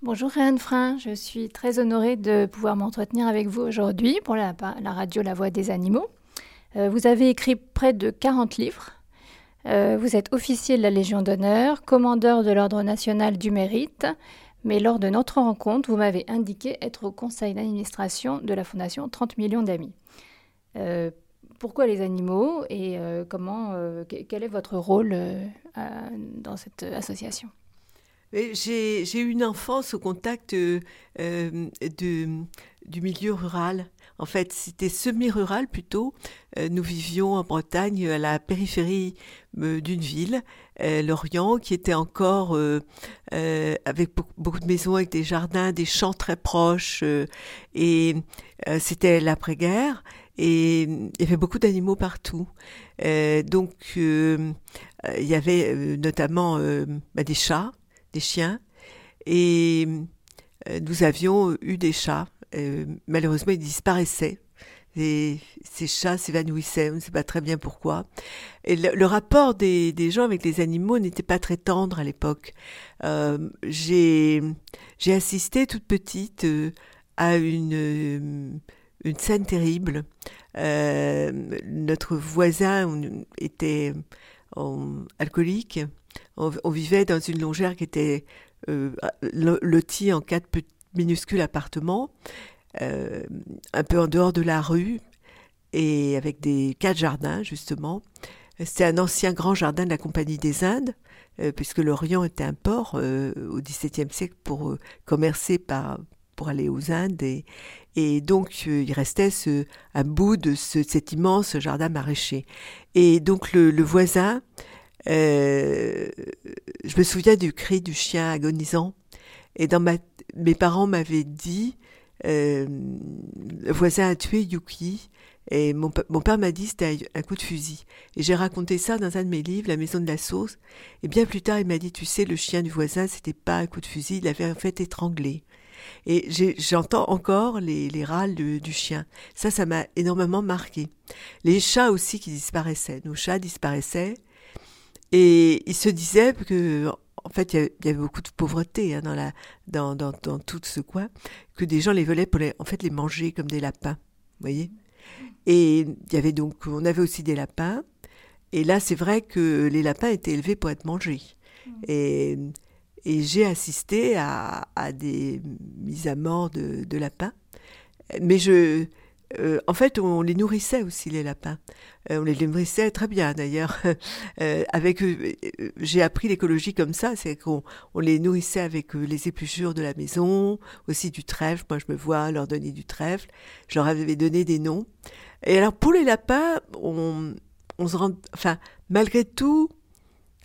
Bonjour Réanne Frein, je suis très honorée de pouvoir m'entretenir avec vous aujourd'hui pour la, radio La Voix des Animaux. Euh, vous avez écrit près de 40 livres. Euh, vous êtes officier de la Légion d'honneur, commandeur de l'Ordre national du mérite, mais lors de notre rencontre, vous m'avez indiqué être au conseil d'administration de la Fondation 30 millions d'amis. Euh, pourquoi les animaux et comment, quel est votre rôle dans cette association? J'ai eu une enfance au contact euh, euh, du milieu rural. En fait, c'était semi-rural plutôt. Euh, nous vivions en Bretagne, à la périphérie d'une ville, Lorient, qui était encore avec beaucoup de maisons, avec des jardins, des champs très proches. et c'était l'après-guerre. Et il y avait beaucoup d'animaux partout. donc, il y avait notamment bah, des chats, chiens. Et euh, nous avions eu des chats. Euh, malheureusement, ils disparaissaient. Et ces chats s'évanouissaient, on ne sait pas très bien pourquoi. Le, rapport des, gens avec les animaux n'était pas très tendre à l'époque. Euh, j'ai assisté toute petite à une scène terrible. notre voisin était alcoolique on, vivait dans une longère qui était euh, lotie en quatre minuscules appartements, euh, un peu en dehors de la rue, et avec des quatre jardins, justement. C'était un ancien grand jardin de la Compagnie des Indes, euh, puisque l'Orient était un port au XVIIe siècle pour commercer pour aller aux Indes. Et, donc, il restait ce, un bout de cet immense jardin maraîcher. Et donc, le voisin euh, je me souviens du cri du chien agonisant. Et dans ma, mes parents m'avaient dit, euh, le voisin a tué Yuki. Et mon, mon père m'a dit c'était un coup de fusil. Et j'ai raconté ça dans un de mes livres, La maison de la sauce. Et bien plus tard, il m'a dit, tu sais, le chien du voisin, c'était pas un coup de fusil, il avait en fait étranglé. Et j'entends encore les, les râles du chien. Ça, ça m'a énormément marqué. Les chats aussi qui disparaissaient. Nos chats disparaissaient. Et il se disait que, en fait, il y avait beaucoup de pauvreté hein, dans, la, dans, dans, dans, tout ce coin, que des gens les volaient pour les, en fait, les manger comme des lapins. Vous voyez Et il y avait donc, on avait aussi des lapins. Et là, c'est vrai que les lapins étaient élevés pour être mangés. Mmh. Et, et j'ai assisté à, à, des mises à mort de, de lapins. Mais je, euh, en fait, on les nourrissait aussi les lapins. Euh, on les nourrissait très bien d'ailleurs. euh, avec, j'ai appris l'écologie comme ça, c'est qu'on on les nourrissait avec les épluchures de la maison, aussi du trèfle. Moi, je me vois leur donner du trèfle. Je leur avais donné des noms. Et alors pour les lapins, on, se rend, enfin, malgré tout,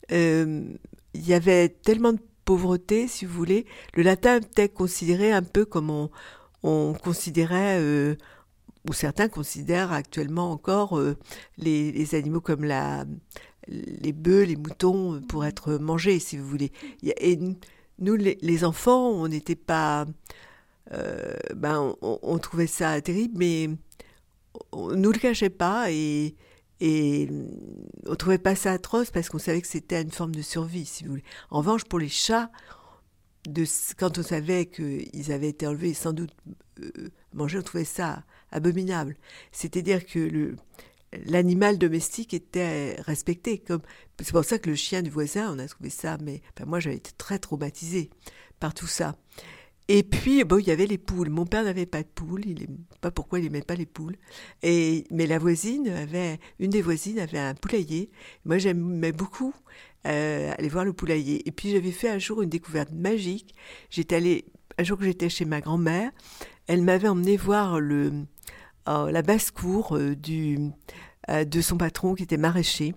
il y avait tellement de pauvreté, si vous voulez. Le lapin était considéré un peu comme on considérait ou certains considèrent actuellement encore euh, les, animaux comme les bœufs, les moutons euh, pour être mangés, si vous voulez. Et nous, les, enfants, on n'était pas... Euh, ben, on, trouvait ça terrible, mais on ne nous le cachait pas et, et on trouvait pas ça atroce parce qu'on savait que c'était une forme de survie, si vous voulez. En revanche, pour les chats, quand on savait qu'ils avaient été enlevés sans doute mangés, on trouvait ça abominable. C'est-à-dire que l'animal domestique était respecté. Comme, c'est pour ça que le chien du voisin, on a trouvé ça, mais moi j'avais été très traumatisée par tout ça. Et puis, bon, il y avait les poules. Mon père n'avait pas de poules, il pas pourquoi il n'aimait pas les poules. Et, mais la voisine avait, une des voisines avait un poulailler. Moi, j'aimais beaucoup euh, aller voir le poulailler. Et puis, j'avais fait un jour une découverte magique. J'étais allée, un jour que j'étais chez ma grand-mère, elle m'avait emmené voir euh, la basse-cour euh, euh, de son patron qui était maraîcher.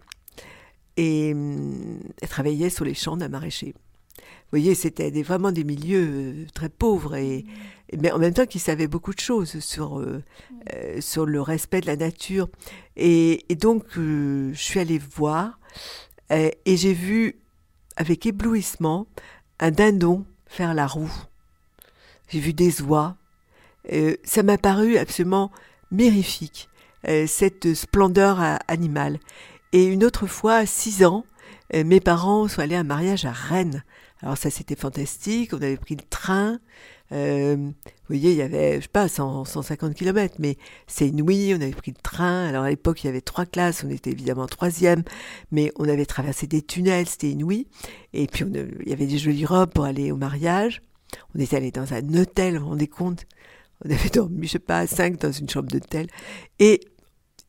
Et elle travaillait sur les champs d'un maraîcher. Vous voyez, c'était vraiment des milieux très pauvres, et, mais en même temps qu'ils savaient beaucoup de choses sur, sur le respect de la nature. Et, donc, je suis allée voir, et j'ai vu avec éblouissement un dindon faire la roue. J'ai vu des oies. ça m'a paru absolument mérifique, euh, cette splendeur animale. Et une autre fois, à 6 ans, euh, mes parents sont allés à un mariage à Rennes, Alors ça, c'était fantastique. On avait pris le train. Euh, vous voyez, il y avait, je sais pas, 150 km, mais c'est inouï. On avait pris le train. Alors à l'époque, il y avait trois classes. On était évidemment troisième, mais on avait traversé des tunnels. C'était inouï. Et puis, il y avait des jolies robes pour aller au mariage. On était allé dans un hôtel, vous vous rendez compte? On avait dormi, je sais pas, à cinq dans une chambre d'hôtel. Et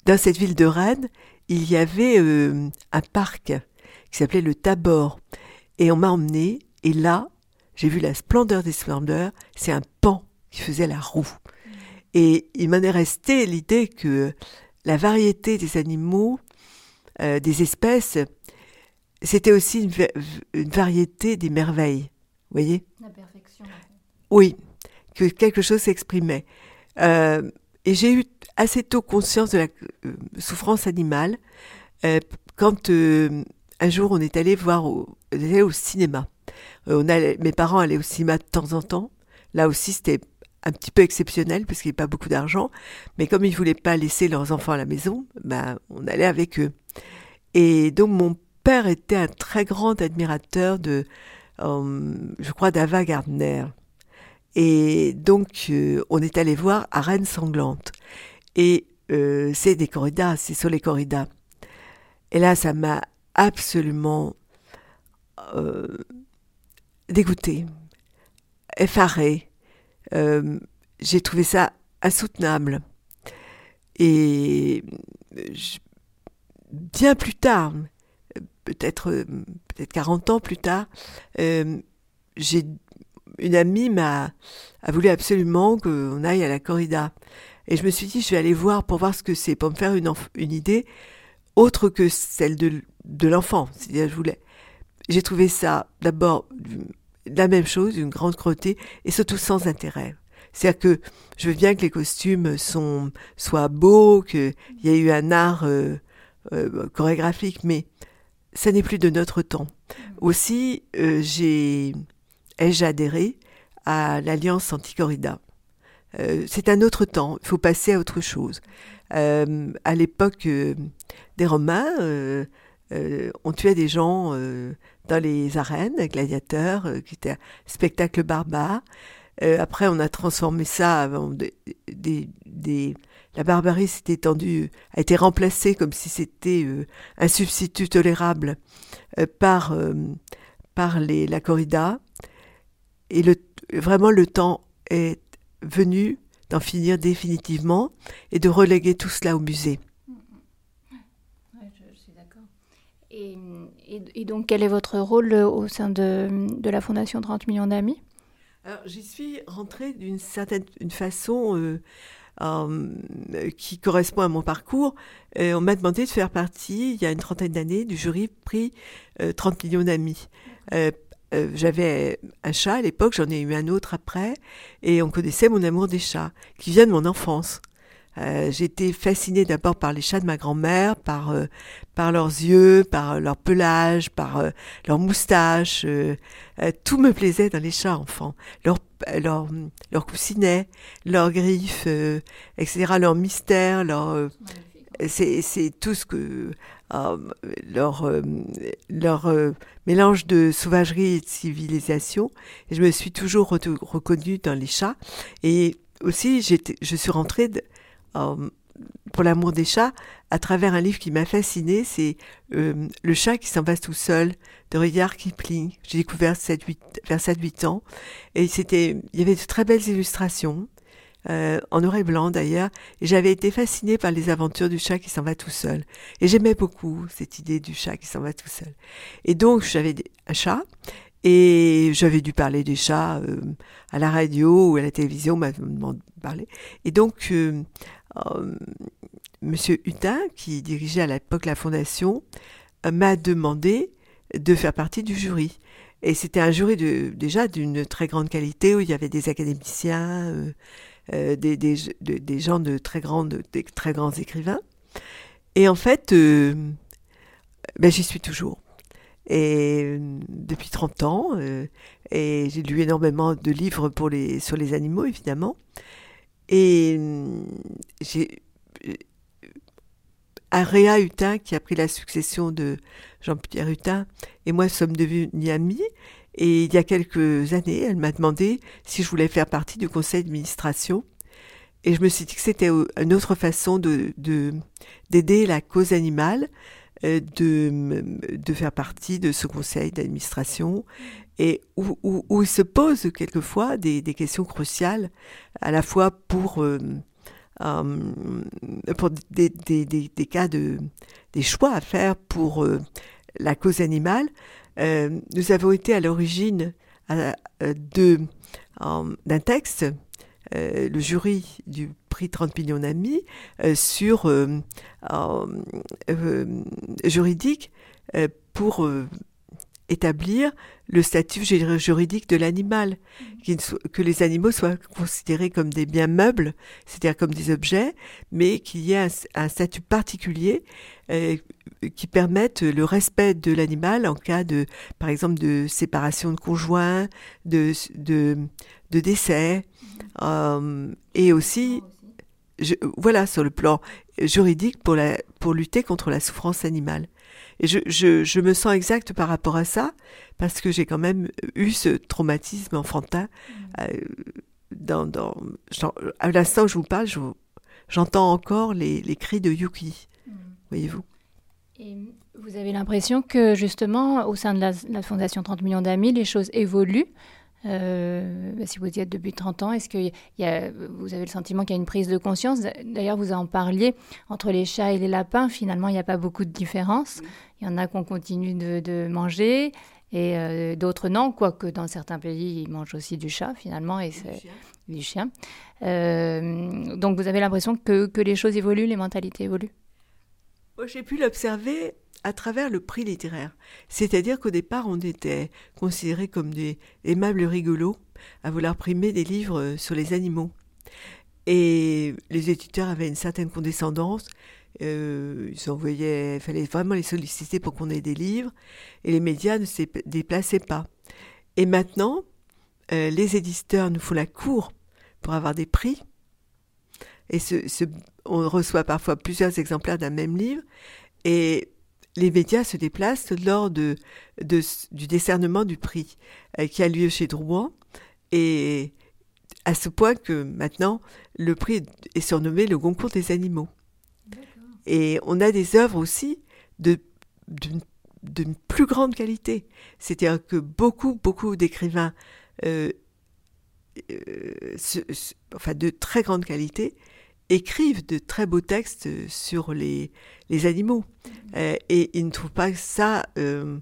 dans cette ville de Rennes, il y avait euh, un parc qui s'appelait le Tabor. Et on m'a emmené, et là, j'ai vu la splendeur des splendeurs, c'est un pan qui faisait la roue. Et il m'en est resté l'idée que la variété des animaux, euh, des espèces, c'était aussi une, variété des merveilles. Vous voyez La perfection. Oui, que quelque chose s'exprimait. Euh, et j'ai eu assez tôt conscience de la euh, souffrance animale quand un jour on est allé voir au, au cinéma. Euh, on allait, mes parents allaient au cinéma de temps en temps. Là aussi, c'était un petit peu exceptionnel parce qu'il n'y avait pas beaucoup d'argent. Mais comme ils voulaient pas laisser leurs enfants à la maison, ben, on allait avec eux. Et donc, mon père était un très grand admirateur de, euh, je crois, d'Ava Gardner. Et donc, euh, on est allé voir à Rennes Sanglante. Et c'est des corridas, c'est sur les corridas. Et là, ça m'a absolument dégoûtée, effarée. Euh, j'ai trouvé ça insoutenable. Et bien plus tard, peut-être peut-être 40 ans plus tard, euh, j'ai une amie m'a a voulu absolument qu'on aille à la corrida. Et je me suis dit, je vais aller voir pour voir ce que c'est, pour me faire une, une idée autre que celle de, de l'enfant. C'est-à-dire, je voulais j'ai trouvé ça d'abord la même chose, une grande crotée, et surtout sans intérêt. C'est-à-dire que je veux bien que les costumes soient beaux, qu'il y ait eu un art euh, euh, chorégraphique, mais ça n'est plus de notre temps. Aussi, euh, ai-je adhéré à l'Alliance anti-corrida? c'est un autre temps, il faut passer à autre chose. à l'époque des Romains, on tuait des gens dans les arènes, gladiateurs, euh, qui était un spectacle barbare. Euh, après, on a transformé ça des, la barbarie s'est étendue, a été remplacée comme si c'était euh, un substitut tolérable par, par les, la corrida. Et le, vraiment, le temps est venu d'en finir définitivement et de reléguer tout cela au musée. Et, donc, quel est votre rôle euh, au sein de, de la Fondation 30 millions d'amis? Alors, j'y suis rentrée d'une certaine une façon euh, euh, qui correspond à mon parcours. on m'a demandé de faire partie, il y a une trentaine d'années, du jury prix 30 millions d'amis. j'avais un chat à l'époque, j'en ai eu un autre après, et on connaissait mon amour des chats, qui vient de mon enfance. Euh, J'étais fascinée d'abord par les chats de ma grand-mère, par euh, par leurs yeux, par euh, leur pelage, par euh, leurs moustaches. tout me plaisait dans les chats enfants. Leur, leur coussinets, leurs griffes, etc. Leur mystère, leur c'est tout ce que leur leur mélange de sauvagerie et de civilisation. Et je me suis toujours reconnue dans les chats. Et aussi, je suis rentrée de, euh, pour l'amour des chats, à travers un livre qui m'a fasciné, c'est euh, Le chat qui s'en va tout seul de Rudyard Kipling. J'ai découvert 7, 8, vers 7-8 ans. Et c'était, il y avait de très belles illustrations, euh, en noir et blanc d'ailleurs. J'avais été fascinée par les aventures du chat qui s'en va tout seul. Et j'aimais beaucoup cette idée du chat qui s'en va tout seul. Et donc, j'avais un chat. Et j'avais dû parler des chats à la radio ou à la télévision, on m'a parlé. Et donc, euh, Monsieur Hutin, qui dirigeait à l'époque la fondation, euh, m'a demandé de faire partie du jury. Et c'était un jury déjà d'une très grande qualité où il y avait des académiciens, euh, des, gens de très, grands écrivains. Et en fait, ben, j'y suis toujours. Et depuis 30 ans, et j'ai lu énormément de livres sur les animaux, évidemment. Et hum, j'ai Aréa Hutin qui a pris la succession de Jean-Pierre Hutin et moi sommes devenus amis Et il y a quelques années, elle m'a demandé si je voulais faire partie du conseil d'administration. Et je me suis dit que c'était une autre façon de d'aider la cause animale, euh, de, de faire partie de ce conseil d'administration et où, où, où, il se pose quelquefois des, des questions cruciales, à la fois pour, euh, euh, pour des, des, des, cas de des choix à faire pour euh, la cause animale. Nous avons été à l'origine d'un texte, le jury du prix 30 millions d'amis, sur juridique pour établir le statut juridique de l'animal, que les animaux soient considérés comme des biens meubles, c'est-à-dire comme des objets, mais qu'il y ait un, statut particulier euh, qui permette le respect de l'animal en cas de, par exemple, de séparation de conjoints, de, de, de décès, euh, et aussi, je, voilà, sur le plan juridique pour, la, pour lutter contre la souffrance animale. Et je, je, je, me sens exact par rapport à ça, parce que j'ai quand même eu ce traumatisme enfantin. Mmh. Euh, dans, dans, à l'instant où je vous parle, j'entends encore les, les, cris de Yuki. Mmh. Voyez-vous Et vous avez l'impression que justement, au sein de la, la Fondation 30 millions d'amis, les choses évoluent euh, bah, si vous y êtes depuis 30 ans, est-ce que y a, vous avez le sentiment qu'il y a une prise de conscience D'ailleurs, vous en parliez, entre les chats et les lapins, finalement, il n'y a pas beaucoup de différence. Il y en a qu'on continue de, de, manger et euh, d'autres non, quoique dans certains pays, ils mangent aussi du chat, finalement, et c'est du chien. Euh, donc, vous avez l'impression que, que les choses évoluent, les mentalités évoluent? J'ai pu l'observer à travers le prix littéraire. C'est-à-dire qu'au départ, on était considérés comme des aimables rigolos à vouloir primer des livres sur les animaux. Et les éditeurs avaient une certaine condescendance. Euh, ils envoyaient, il fallait vraiment les solliciter pour qu'on ait des livres. Et les médias ne se déplaçaient pas. Et maintenant, euh, les éditeurs nous font la cour pour avoir des prix. Et ce, on reçoit parfois plusieurs exemplaires d'un même livre. Et les médias se déplacent lors de, de du décernement du prix euh, qui a lieu chez Drouin. Et à ce point que maintenant, le prix est surnommé le Goncourt des animaux. Et on a des œuvres aussi de, d'une plus grande qualité. C'est-à-dire que beaucoup, beaucoup d'écrivains, euh, euh, enfin de très grande qualité, écrivent de très beaux textes sur les, les animaux. Mmh. Euh, et ils ne trouvent pas ça euh,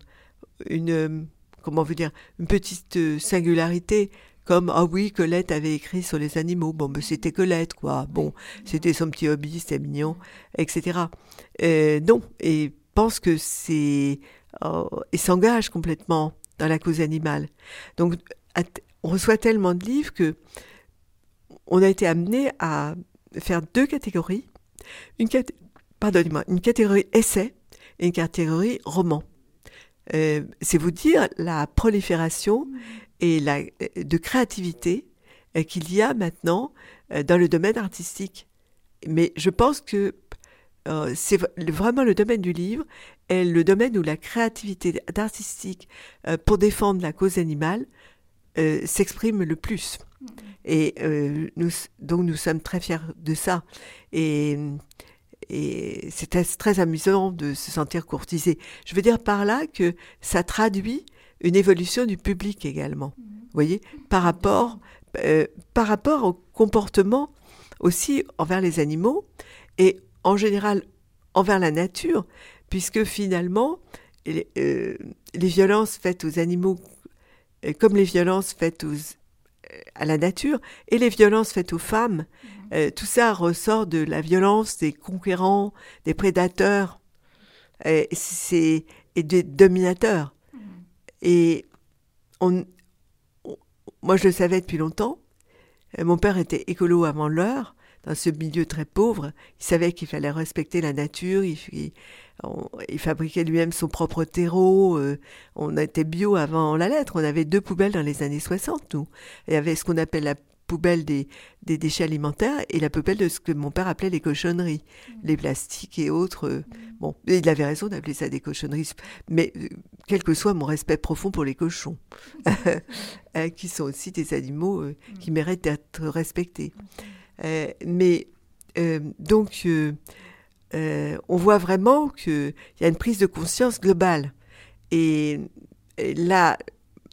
une, comment vous dire, une petite singularité comme ah oui Colette avait écrit sur les animaux. Bon ben c'était Colette quoi. Bon c'était son petit hobby c'était mignon etc euh, non et pense que c'est oh, et s'engage complètement dans la cause animale. Donc on reçoit tellement de livres que on a été amené à faire deux catégories. Une, pardonnez-moi, une catégorie essai et une catégorie roman. Euh, c'est vous dire la prolifération et la, de créativité euh, qu'il y a maintenant euh, dans le domaine artistique. Mais je pense que euh, c'est vraiment le domaine du livre est le domaine où la créativité artistique euh, pour défendre la cause animale euh, s'exprime le plus. Et euh, nous, donc nous sommes très fiers de ça. Et, et c'est très, amusant de se sentir courtisé. Je veux dire par là que ça traduit une évolution du public également. Vous voyez, par rapport, euh, par rapport au comportement aussi envers les animaux et en général envers la nature, puisque finalement, les, euh, les violences faites aux animaux, comme les violences faites aux, à la nature et les violences faites aux femmes. Mhm. Euh, tout ça ressort de la violence des conquérants, des prédateurs et, c'est, et des dominateurs. Mhm. Et on, moi, je le savais depuis longtemps. Euh, mon père était écolo avant l'heure, dans ce milieu très pauvre. Il savait qu'il fallait respecter la nature, il, il fabriquait lui-même son propre terreau. Euh, on était bio avant la lettre. On avait deux poubelles dans les années 60, nous. Il y avait ce qu'on appelle la poubelle des, des, déchets alimentaires et la poubelle de ce que mon père appelait les cochonneries, mmh. les plastiques et autres. Mmh. Bon, il avait raison d'appeler ça des cochonneries, mais quel que soit mon respect profond pour les cochons, qui sont aussi des animaux qui méritent d'être respectés. Mais donc, on voit vraiment qu'il y a une prise de conscience globale. Et, là,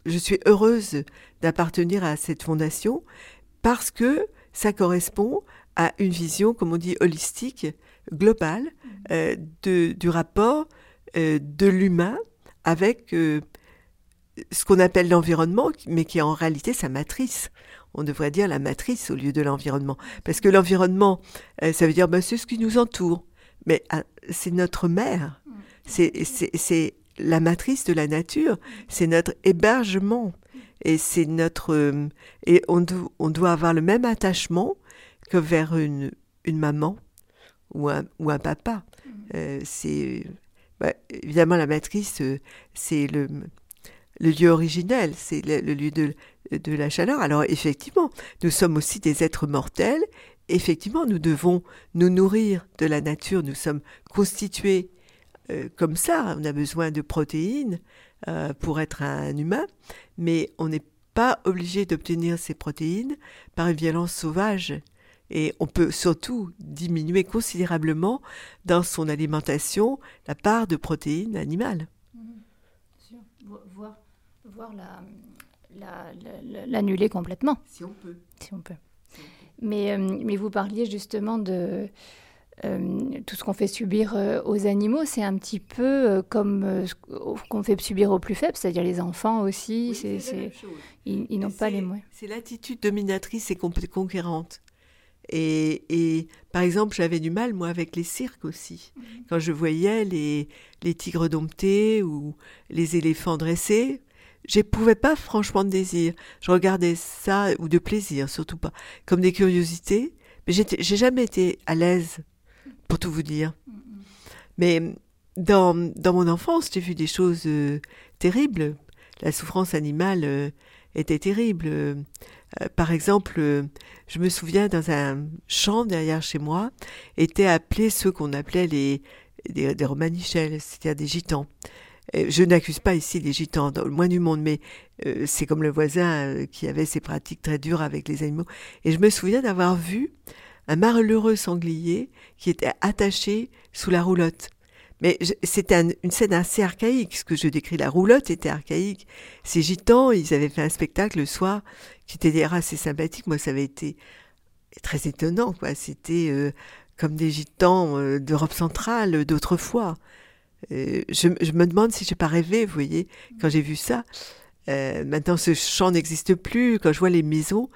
je suis heureuse d'appartenir à cette fondation parce que ça correspond à une vision, comme on dit, holistique, globale, euh, du rapport euh, de l'humain avec euh, ce qu'on appelle l'environnement, mais qui est en réalité sa matrice. On devrait dire la matrice au lieu de l'environnement. Parce que l'environnement, ça veut dire ben, c'est ce qui nous entoure. Mais ah, c'est notre mère. C'est la matrice de la nature, c'est notre hébergement et c'est notre euh, et on, doit avoir le même attachement que vers une, une maman ou un, ou un papa. Euh, c'est bah, évidemment la matrice, euh, c'est le, le lieu originel, c'est le, lieu de, de la chaleur. Alors effectivement, nous sommes aussi des êtres mortels. Effectivement, nous devons nous nourrir de la nature. Nous sommes constitués euh, comme ça. On a besoin de protéines euh, pour être un humain, mais on n'est pas obligé d'obtenir ces protéines par une violence sauvage. Et on peut surtout diminuer considérablement dans son alimentation la part de protéines animales. Mmh. L'annuler complètement. Si on peut. Si on peut. Mais, euh, mais vous parliez justement de, euh, tout ce qu'on fait subir euh, aux animaux, c'est un petit peu comme ce qu'on fait subir aux plus faibles, c'est-à-dire les enfants aussi. c'est, ils, n'ont pas les moyens. C'est l'attitude dominatrice et conquérante. Et, et, par exemple, j'avais du mal, moi, avec les cirques aussi. Mhm. Quand je voyais les, les tigres domptés ou les éléphants dressés, j'éprouvais pas franchement de désir. Je regardais ça, ou de plaisir, surtout pas, comme des curiosités. Mais j'ai jamais été à l'aise pour tout vous dire. Mais dans, dans mon enfance, j'ai vu des choses euh, terribles. La souffrance animale euh, était terrible. Euh, par exemple, je me souviens dans un champ derrière chez moi, étaient appelés ceux qu'on appelait les des, romanichels, c'est-à-dire des gitans. Je n'accuse pas ici les gitans, le moins du monde, mais c'est comme le voisin qui avait ses pratiques très dures avec les animaux. Et je me souviens d'avoir vu un malheureux sanglier qui était attaché sous la roulotte. Mais c'était une scène assez archaïque, ce que je décris. La roulotte était archaïque. Ces gitans, ils avaient fait un spectacle le soir qui était d'ailleurs assez sympathique. Moi, ça avait été très étonnant. C'était euh, comme des gitans euh, d'Europe centrale d'autrefois. Euh, je, je, me demande si j'ai pas rêvé, vous voyez, quand j'ai vu ça. maintenant, ce champ n'existe plus. Quand je vois les maisons,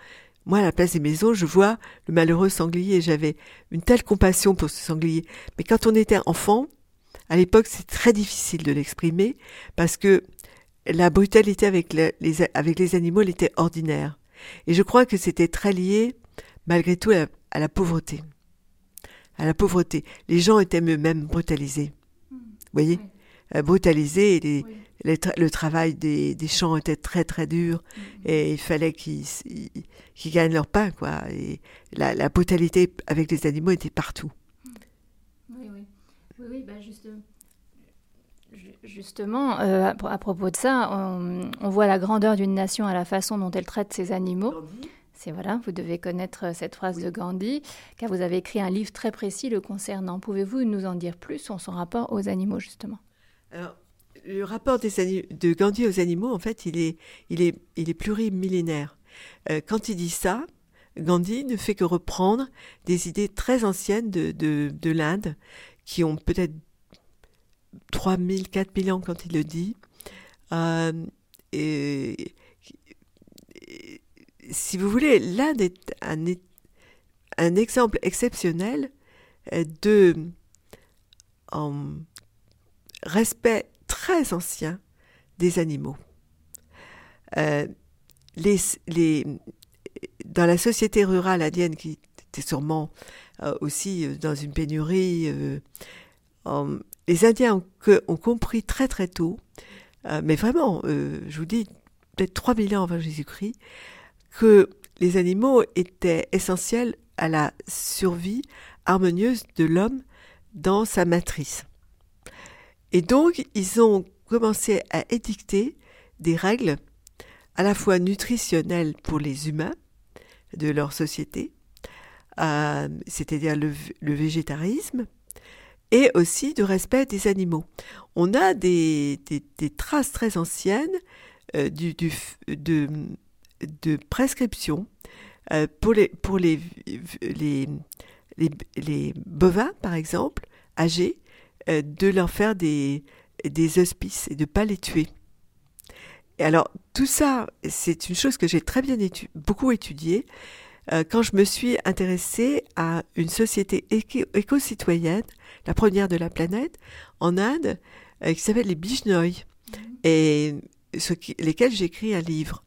moi, à la place des maisons, je vois le malheureux sanglier. J'avais une telle compassion pour ce sanglier. Mais quand on était enfant, à l'époque, c'est très difficile de l'exprimer parce que la brutalité avec les, avec les animaux, elle était ordinaire. Et je crois que c'était très lié, malgré tout, à la, pauvreté. À la pauvreté. Les gens étaient eux-mêmes brutalisés. Vous voyez euh, Brutalisés et les, le, travail des, des, champs était très très dur mm-hmm. et il fallait qu'ils gagnent leur pain quoi et la, la, brutalité avec les animaux était partout. Mm. Oui oui oui, oui bah justement. Justement, euh, à propos de ça, on, on voit la grandeur d'une nation à la façon dont elle traite ses animaux. C'est voilà, vous devez connaître cette phrase de Gandhi, car vous avez écrit un livre très précis le concernant. Pouvez-vous nous en dire plus sur son rapport aux animaux, justement? Alors, le rapport de Gandhi aux animaux, en fait, il est, il est, il est plurimillénaire. Euh, quand il dit ça, Gandhi ne fait que reprendre des idées très anciennes de, de, l'Inde, qui ont peut-être 3000, 4000 ans quand il le dit. Euh, et, si vous voulez, est un, un, exemple exceptionnel de respect très ancien des animaux. Euh, les, dans la société rurale indienne, qui était sûrement euh, aussi euh, dans une pénurie, les Indiens ont, ont, compris très très tôt, mais vraiment, je vous dis, peut-être 3000 ans avant Jésus-Christ, que les animaux étaient essentiels à la survie harmonieuse de l'homme dans sa matrice. Et donc, ils ont commencé à édicter des règles à la fois nutritionnelles pour les humains de leur société, euh, c'est-à-dire le, végétarisme, et aussi de respect des animaux. On a des, traces très anciennes euh, du, de, de, prescription euh, pour, les, pour les, les, les, bovins, par exemple, âgés, de leur faire des, des hospices et de ne pas les tuer. Et alors, tout ça, c'est une chose que j'ai très bien beaucoup étudiée euh, quand je me suis intéressée à une société éco-citoyenne, la première de la planète, en Inde, euh, qui s'appelle les Bijnoy, mmh. et ce qui, lesquels j'écris un livre.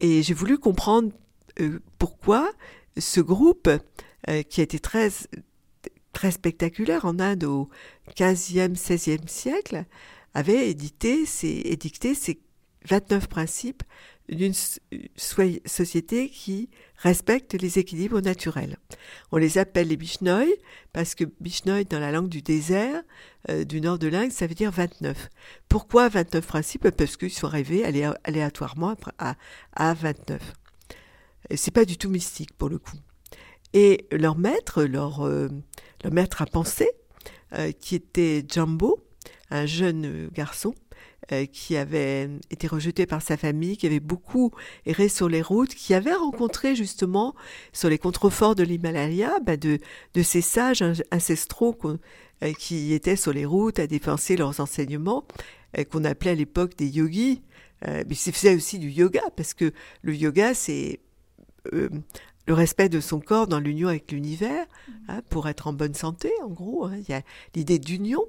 Et j'ai voulu comprendre euh, pourquoi ce groupe, qui a été très, très spectaculaire en Inde au 15e, 16e siècle, avait édité édicté ces 29 principes d'une société qui respecte les équilibres naturels. On les appelle les Bishnoï parce que Bishnoï, dans la langue du désert euh, du nord de l'Inde, ça veut dire 29. Pourquoi 29 principes? Parce qu'ils sont arrivés aléatoirement à, à 29. C'est pas du tout mystique pour le coup. Et leur maître, leur, euh, maître à penser, euh, qui était Jumbo, un jeune garçon, qui avait été rejeté par sa famille, qui avait beaucoup erré sur les routes, qui avait rencontré justement sur les contreforts de l'Himalaya bah, de, de, ces sages ancestraux euh, qui étaient sur les routes à dépenser leurs enseignements, euh, qu'on appelait à l'époque des yogis. mais ils faisaient aussi du yoga, parce que le yoga, c'est le respect de son corps dans l'union avec l'univers, hein, pour être en bonne santé, en gros. Hein. Il y a l'idée d'union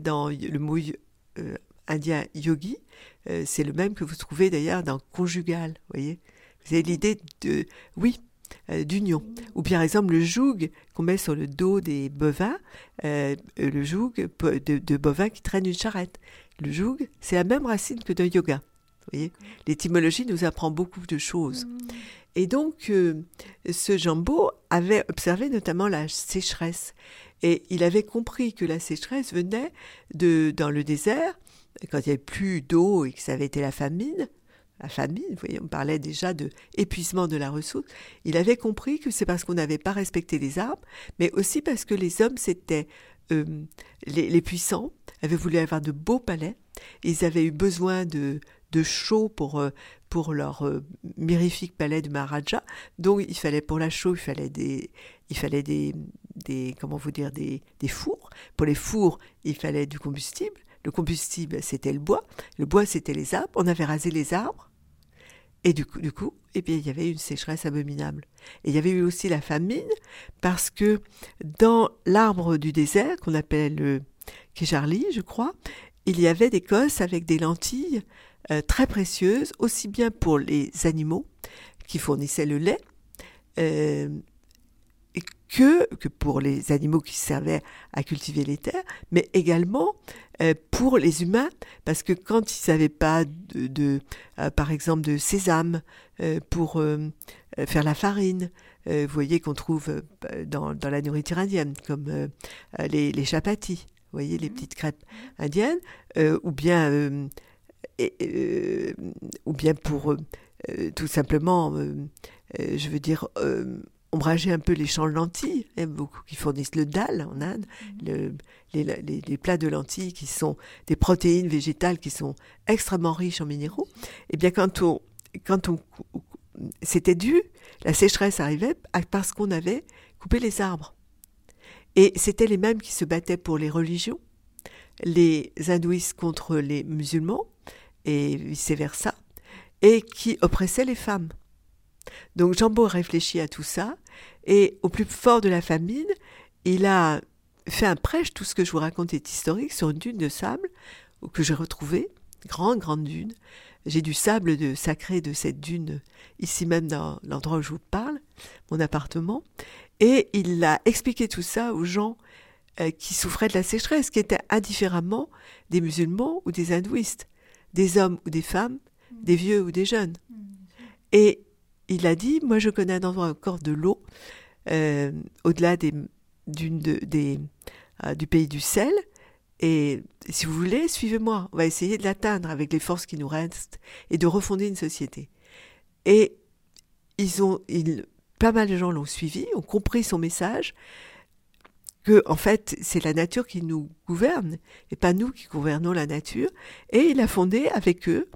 dans le mot indien yogi, euh, c'est le même que vous trouvez d'ailleurs dans conjugal, vous voyez. Vous avez l'idée de, oui, euh, d'union. Ou bien, par exemple, le joug qu'on met sur le dos des bovins, euh, le joug de, bovins qui traînent une charrette. Le joug, c'est la même racine que de yoga. Voyez L'étymologie nous apprend beaucoup de choses. Et donc, ce Jambo avait observé notamment la sécheresse. Et il avait compris que la sécheresse venait de, dans le désert quand il n'y avait plus d'eau et que ça avait été la famine, la famine, vous voyez, on parlait déjà de épuisement de la ressource, il avait compris que c'est parce qu'on n'avait pas respecté les arbres, mais aussi parce que les hommes, c'était euh, les, puissants, avaient voulu avoir de beaux palais, ils avaient eu besoin de, de chaud pour, euh, pour leur euh, mirifique palais de Maharaja, donc il fallait pour la chaux, il fallait des, il fallait des, des comment vous dire, des, des fours. Pour les fours, il fallait du combustible. Le combustible, c'était le bois. Le bois, c'était les arbres. On avait rasé les arbres. Et du coup, eh bien, il y avait une sécheresse abominable. Et il y avait eu aussi la famine, parce que dans l'arbre du désert, qu'on appelle le Kejarli, je crois, il y avait des cosses avec des lentilles euh, très précieuses, aussi bien pour les animaux qui fournissaient le lait, euh, que, que pour les animaux qui servaient à cultiver les terres, mais également euh, pour les humains, parce que quand ils n'avaient pas de, euh, par exemple, de sésame euh, pour faire la farine, vous voyez qu'on trouve dans, dans, la nourriture indienne, comme les, les chapatis, vous voyez, les mmh. petites crêpes indiennes, ou bien, ou bien pour tout simplement, je veux dire, ombrager un peu les champs de lentilles, hein, beaucoup qui fournissent le dal en Inde, mhm. les, plats de lentilles qui sont des protéines végétales qui sont extrêmement riches en minéraux. Et eh bien quand on, quand on, c'était dû, la sécheresse arrivait parce qu'on avait coupé les arbres. Et c'était les mêmes qui se battaient pour les religions, les hindouistes contre les musulmans et vice versa, et qui oppressaient les femmes. Donc Jambo réfléchit à tout ça et au plus fort de la famine, il a fait un prêche, tout ce que je vous raconte est historique, sur une dune de sable que j'ai retrouvée, grande, grande dune. J'ai du sable de, sacré de cette dune ici même dans l'endroit où je vous parle, mon appartement. Et il a expliqué tout ça aux gens euh, qui souffraient de la sécheresse, qui étaient indifféremment des musulmans ou des hindouistes, des hommes ou des femmes, des vieux ou des jeunes. Et il a dit, moi je connais un endroit encore de l'eau, euh, au-delà des, euh, du pays du sel, et si vous voulez, suivez-moi, on va essayer de l'atteindre avec les forces qui nous restent et de refonder une société. Et ils ont, pas mal de gens l'ont suivi, ont compris son message, que en fait c'est la nature qui nous gouverne et pas nous qui gouvernons la nature. Et il a fondé avec eux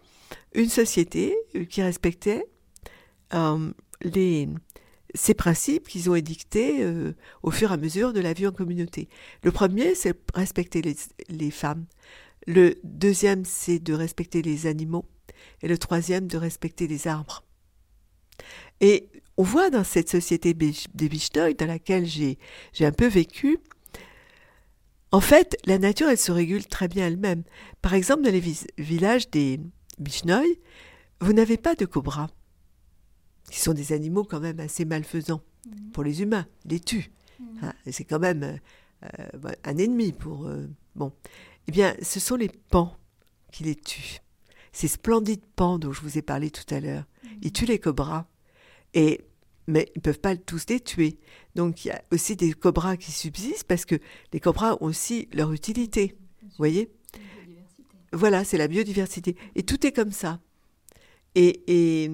une société euh, qui respectait euh, les, ces principes qu'ils ont édictés euh, au fur et à mesure de la vie en communauté. Le premier, c'est respecter les, femmes. Le deuxième, c'est de respecter les animaux. Et le troisième, de respecter les arbres. Et on voit dans cette société des Bichnoi, dans laquelle j'ai un peu vécu, en fait, la nature, elle se régule très bien elle-même. Par exemple, dans les villages des Bichnoi, vous n'avez pas de cobras, qui sont des animaux quand même assez malfaisants mmh. pour les humains, les tuent. Mmh. Ah, c'est quand même euh, euh, un ennemi pour... Euh, bon. Eh bien, ce sont les pans qui les tuent. Ces splendides pans dont je vous ai parlé tout à l'heure. Mmh. Ils tuent les cobras. Et mais ils ne peuvent pas tous les tuer. Donc il y a aussi des cobras qui subsistent parce que les cobras ont aussi leur utilité. Vous voyez Voilà, c'est la biodiversité. Et tout est comme ça. Et, et,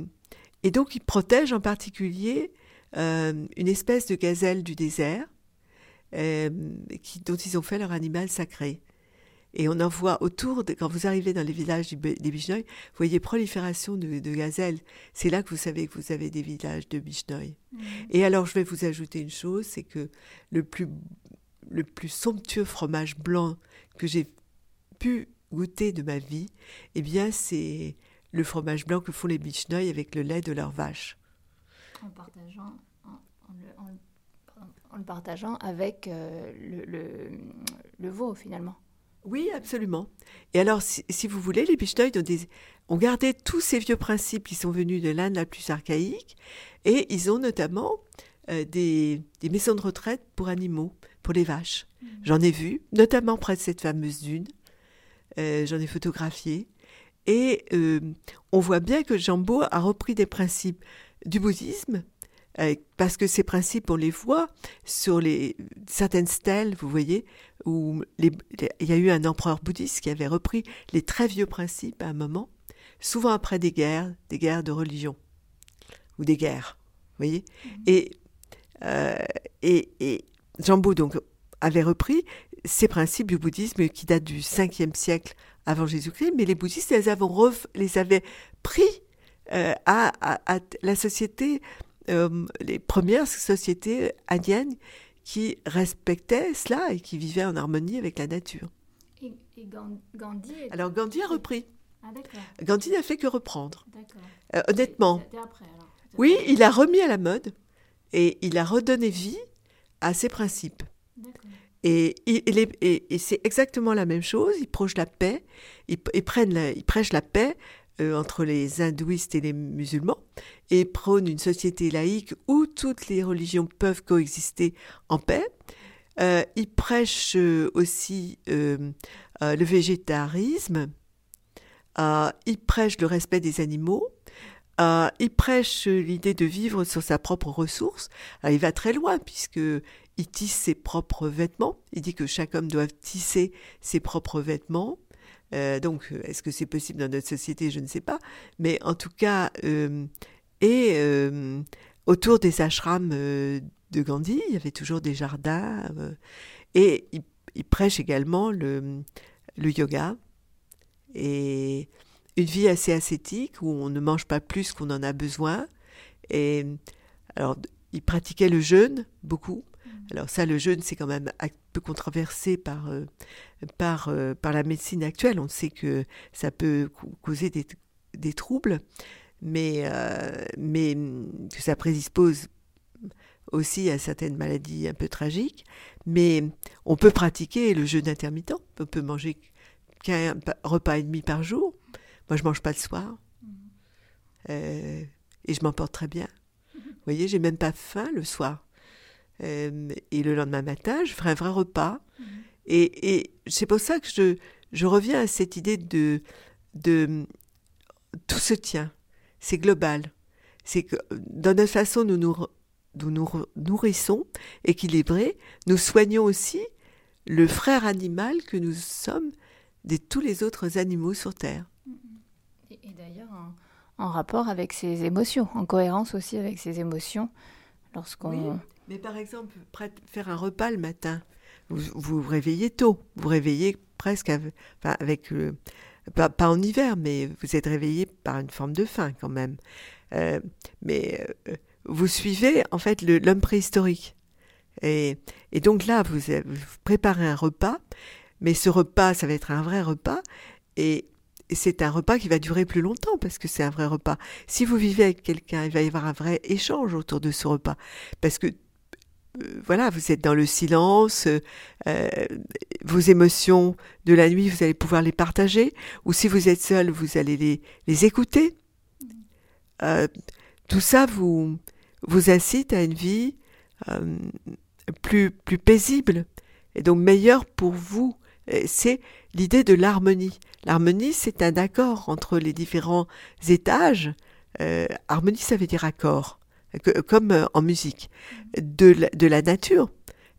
et donc ils protègent en particulier euh, une espèce de gazelle du désert euh, qui, dont ils ont fait leur animal sacré. Et on en voit autour, quand vous arrivez dans les villages des Bichnoi, vous voyez prolifération de, gazelles. C'est là que vous savez que vous avez des villages de Bichnoi. Mmh. Et alors, je vais vous ajouter une chose, c'est que le plus, le plus somptueux fromage blanc que j'ai pu goûter de ma vie, eh bien, c'est le fromage blanc que font les Bichnoi avec le lait de leur vache. En partageant, en, le, partageant avec euh, le, le, le veau, finalement. Oui, absolument. Et alors, si, vous voulez, les Bichnoi ont, gardé tous ces vieux principes qui sont venus de l'Inde la plus archaïque, et ils ont notamment euh, des, maisons de retraite pour animaux, pour les vaches. Mmh. J'en ai vu, notamment près de cette fameuse dune. Euh, j'en ai photographié. Et euh, on voit bien que Jambo a repris des principes du bouddhisme, euh, parce que ces principes, on les voit sur les, certaines stèles, vous voyez, où il y a eu un empereur bouddhiste qui avait repris les très vieux principes à un moment, souvent après des guerres, des guerres de religion, ou des guerres, vous voyez. Mmh. Et, euh, et, et Jambo, donc, avait repris ces principes du bouddhisme qui datent du 5e siècle avant Jésus-Christ, mais les bouddhistes les, les avaient pris euh, à, à, la société euh, les premières sociétés indiennes qui respectaient cela et qui vivaient en harmonie avec la nature. Et, Gandhi Alors Gandhi a repris. Ah, Gandhi n'a fait que reprendre. Euh, honnêtement. Après, oui, il a remis à la mode et il a redonné vie à ses principes. Et, c'est exactement la même chose. Il prêche la paix. Il, il prêche la paix euh, entre les hindouistes et les musulmans et prône une société laïque où toutes les religions peuvent coexister en paix. Euh, il prêche euh, aussi le végétarisme, il prêche le respect des animaux, il prêche l'idée de vivre sur sa propre ressource. il va très loin puisque il tisse ses propres vêtements. Il dit que chaque homme doit tisser ses propres vêtements. Euh, donc, est-ce que c'est possible dans notre société? Je ne sais pas. Mais en tout cas, euh, et euh, autour des ashrams de Gandhi, il y avait toujours des jardins. et il, prêche également le, le yoga et une vie assez ascétique où on ne mange pas plus qu'on en a besoin. Et alors, il pratiquait le jeûne beaucoup. Alors ça, le jeûne, c'est quand même un peu controversé par, euh, par, euh, par la médecine actuelle. On sait que ça peut causer des, des troubles, mais, euh, mais que ça prédispose aussi à certaines maladies un peu tragiques. Mais on peut pratiquer le jeûne intermittent. On peut manger qu'un repas et demi par jour. Moi, je mange pas le soir. Mmh. et je m'en porte très bien. Vous voyez, j'ai même pas faim le soir. Euh, et le lendemain matin, je ferai un vrai repas. Et, c'est pour ça que je, je, reviens à cette idée de, de tout se tient, c'est global. c'est que dans notre façon de nous, nous, nous nourrissons, équilibrés, nous soignons aussi le frère animal que nous sommes de tous les autres animaux sur Terre. Et, d'ailleurs, en, rapport avec ses émotions, en cohérence aussi avec ses émotions, lorsqu'on... mais par exemple, faire un repas le matin, vous vous, réveillez tôt, vous réveillez presque avec... Euh, pas, en hiver, mais vous êtes réveillé par une forme de faim quand même. Euh, mais euh, vous suivez en fait l'homme préhistorique. Et, et, donc là, vous, vous, préparez un repas, mais ce repas, ça va être un vrai repas, et, c'est un repas qui va durer plus longtemps parce que c'est un vrai repas. Si vous vivez avec quelqu'un, il va y avoir un vrai échange autour de ce repas, parce que euh, voilà, vous êtes dans le silence, euh, vos émotions de la nuit, vous allez pouvoir les partager, ou si vous êtes seul, vous allez les, les écouter. Euh, tout ça vous, vous incite à une vie plus, plus paisible et donc meilleure pour vous. C'est l'idée de l'harmonie. L'harmonie, c'est un accord entre les différents étages. Euh, harmonie, ça veut dire accord, comme euh, en musique, de la, nature.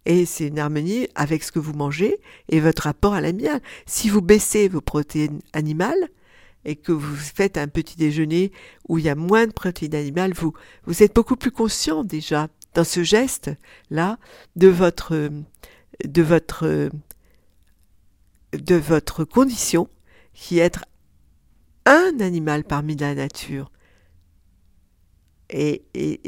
Et c'est une harmonie avec ce que vous mangez et votre rapport à l'amiable. Si vous baissez vos protéines animales, et que vous faites un petit déjeuner où il y a moins de protéines animales, vous, vous êtes beaucoup plus conscient déjà dans ce geste-là de votre, de votre, de votre condition qui est être un animal parmi la nature. Et, et,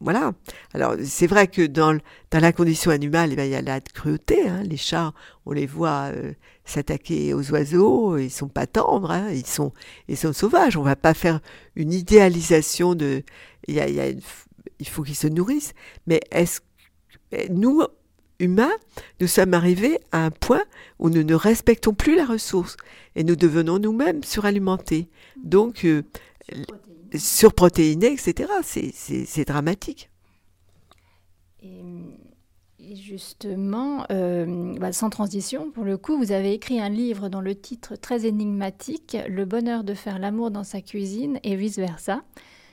voilà. Alors, c'est vrai que dans, dans la condition animale, eh ben, il y a la cruauté. Hein. Les chats, on les voit euh, s'attaquer aux oiseaux, ils sont pas tendres, hein. ils, sont, ils sont sauvages. On va pas faire une idéalisation de. Il, il, faut qu'ils se nourrissent. Mais est-ce nous, humains, nous sommes arrivés à un point où nous ne respectons plus la ressource et nous devenons nous-mêmes suralimentés. Donc, euh, surprotéinés, etc. C'est dramatique. Et, justement, euh, bah, sans transition, pour le coup, vous avez écrit un livre dont le titre très énigmatique, Le bonheur de faire l'amour dans sa cuisine et vice-versa,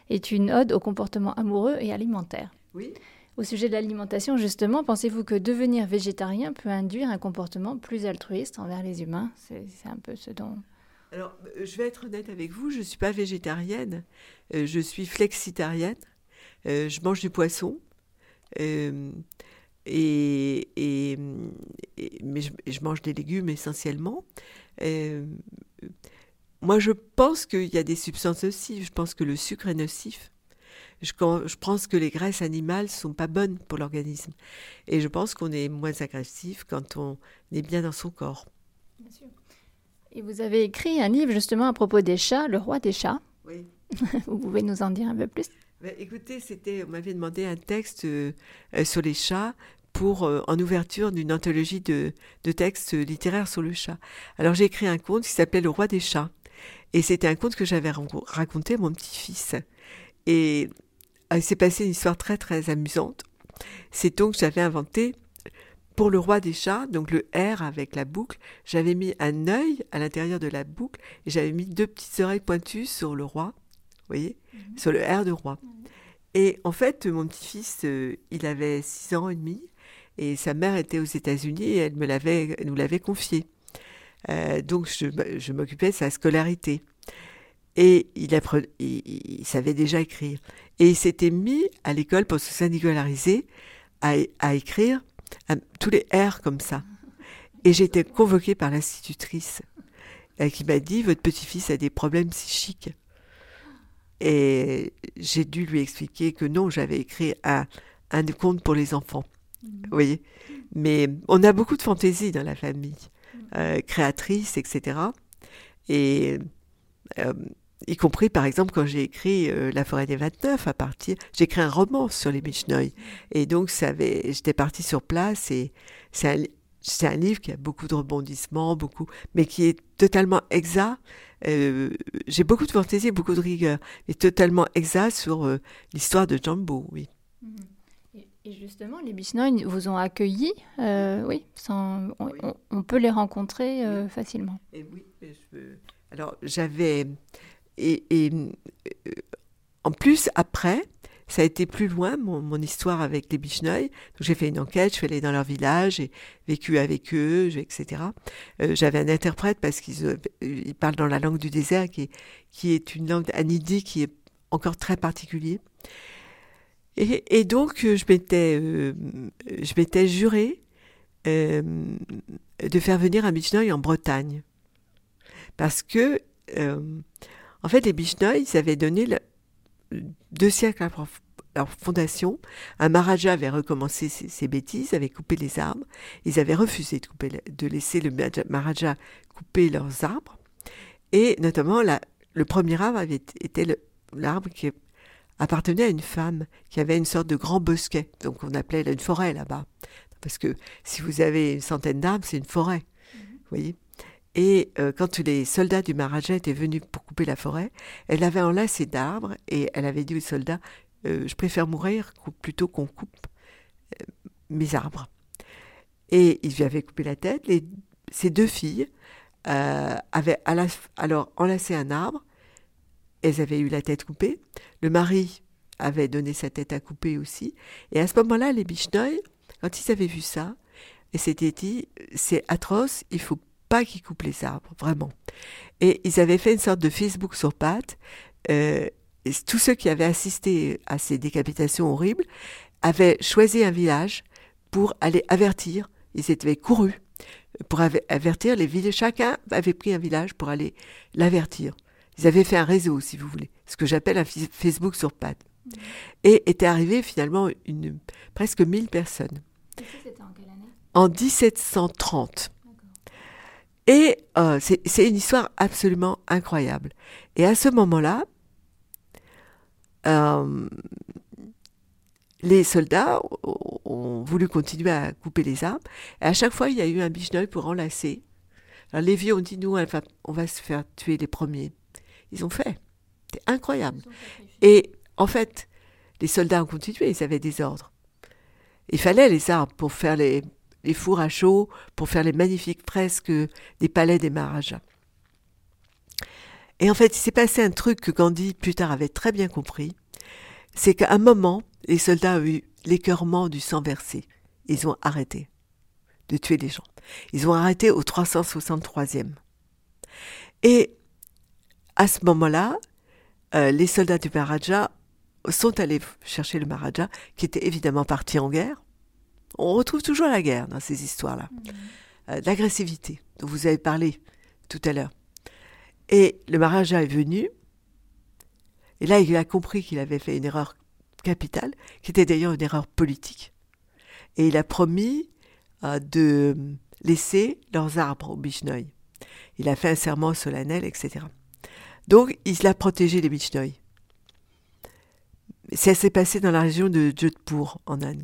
est une ode au comportement amoureux et alimentaire. Oui. Au sujet de l'alimentation, justement, pensez-vous que devenir végétarien peut induire un comportement plus altruiste envers les humains? C'est un peu ce dont... Alors, euh, je vais être honnête avec vous, je ne suis pas végétarienne, euh, je suis flexitarienne, euh, je mange du poisson, et, mais je, mange des légumes essentiellement. moi, je pense qu'il y a des substances nocives, je pense que le sucre est nocif. Je, je pense que les graisses animales sont pas bonnes pour l'organisme. Et je pense qu'on est moins agressif quand on est bien dans son corps. Bien sûr. Et vous avez écrit un livre justement à propos des chats, Le roi des chats. Oui. vous pouvez nous en dire un peu plus? Écoutez, c'était, on m'avait demandé un texte euh, sur les chats pour euh, en ouverture d'une anthologie de, de, textes littéraires sur le chat. Alors j'ai écrit un conte qui s'appelait Le roi des chats. Et c'était un conte que j'avais raconté à mon petit-fils. Et il s'est passé une histoire très très amusante. C'est donc que j'avais inventé pour le roi des chats, donc le R avec la boucle, j'avais mis un œil à l'intérieur de la boucle et j'avais mis deux petites oreilles pointues sur le roi, vous voyez, mhm. sur le R de roi. Mhm. Et en fait, mon petit-fils, euh, il avait six ans et demi et sa mère était aux États-Unis et elle me l'avait, nous l'avait confié. Euh, donc je, m'occupais de sa scolarité. Et il, il, savait déjà écrire. Et il s'était mis à l'école pour se singulariser à, à écrire tous les R comme ça. Et j'ai été convoquée par l'institutrice euh, qui m'a dit Votre petit-fils a des problèmes psychiques. Et j'ai dû lui expliquer que non, j'avais écrit un, un conte pour les enfants. Vous voyez? Mais on a beaucoup de fantaisie dans la famille, euh, créatrice, etc. Et euh, y compris par exemple quand j'ai écrit euh, La forêt des 29 à partir, j'ai écrit un roman sur les Michnoi et donc j'étais partie sur place et c'est un, c'est un livre qui a beaucoup de rebondissements, beaucoup, mais qui est totalement exact. Euh, j'ai beaucoup de fantaisie, beaucoup de rigueur, et totalement exact sur euh, l'histoire de Jumbo, oui. Et justement, les Michnoi vous ont accueillis, oui, sans, on, peut les rencontrer facilement. Et oui, alors j'avais et, en plus, après, ça a été plus loin, mon, histoire avec les Bichneuil. J'ai fait une enquête, je suis allée dans leur village, j'ai vécu avec eux, etc. Euh, j'avais un interprète parce qu'ils euh, parlent dans la langue du désert, qui est, une langue anidi qui est encore très particulier. Et, donc, je m'étais, euh, juré de faire venir un Bichneuil en Bretagne. Parce que, en fait, les Bichneuil, ils avaient donné deux siècles après leur fondation, un Maharaja avait recommencé ses, bêtises, avait coupé les arbres. Ils avaient refusé de, couper, de laisser le Maharaja couper leurs arbres. Et notamment, le premier arbre avait été l'arbre qui appartenait à une femme qui avait une sorte de grand bosquet. Donc on appelait une forêt là-bas. Parce que si vous avez une centaine d'arbres, c'est une forêt. Mmh. Vous voyez et euh, quand les soldats du Maharaja étaient venus pour couper la forêt, elle avait enlacé d'arbres et elle avait dit aux soldats euh, Je préfère mourir plutôt qu'on coupe euh, mes arbres. Et ils lui avaient coupé la tête. Ces deux filles avaient alors enlacé un arbre. Elles avaient eu la tête coupée. Le mari avait donné sa tête à couper aussi. Et à ce moment-là, les Bichneuil, quand ils avaient vu ça, et s'étaient dit C'est atroce, il faut pas qu'ils coupent les arbres, vraiment. Et ils avaient fait une sorte de Facebook sur pattes. Euh, tous ceux qui avaient assisté à ces décapitations horribles avaient choisi un village pour aller avertir. Ils étaient courus pour avertir les villes. Chacun avait pris un village pour aller l'avertir. Ils avaient fait un réseau, si vous voulez, ce que j'appelle un Facebook sur pattes. Mmh. Et était arrivé finalement une, presque 1000 personnes. En quelle année? En 1730. Et euh, c'est une histoire absolument incroyable. Et à ce moment-là, euh, les soldats ont voulu continuer à couper les arbres. Et à chaque fois, il y a eu un bichenol pour enlacer. Alors les vieux ont dit, nous, on va se faire tuer les premiers. Ils ont fait. C'est incroyable. Et en fait, les soldats ont continué, ils avaient des ordres. Il fallait les arbres pour faire les, les fours à chaud pour faire les magnifiques fresques des palais des Maharajas. Et en fait, il s'est passé un truc que Gandhi plus tard avait très bien compris, c'est qu'à un moment, les soldats ont eu l'écœurement du sang versé. Ils ont arrêté de tuer les gens. Ils ont arrêté au 363e. Et à ce moment-là, euh, les soldats du Maharaja sont allés chercher le Maharaja, qui était évidemment parti en guerre, on retrouve toujours la guerre dans ces histoires-là. Mmh. Euh, l'agressivité dont vous avez parlé tout à l'heure. Et le Maharaja est venu, et là il a compris qu'il avait fait une erreur capitale, qui était d'ailleurs une erreur politique. Et il a promis euh, de laisser leurs arbres au Bichnoi. Il a fait un serment solennel, etc. Donc il a protégé les Bichnoi. Ça s'est passé dans la région de Jodhpur, en Inde,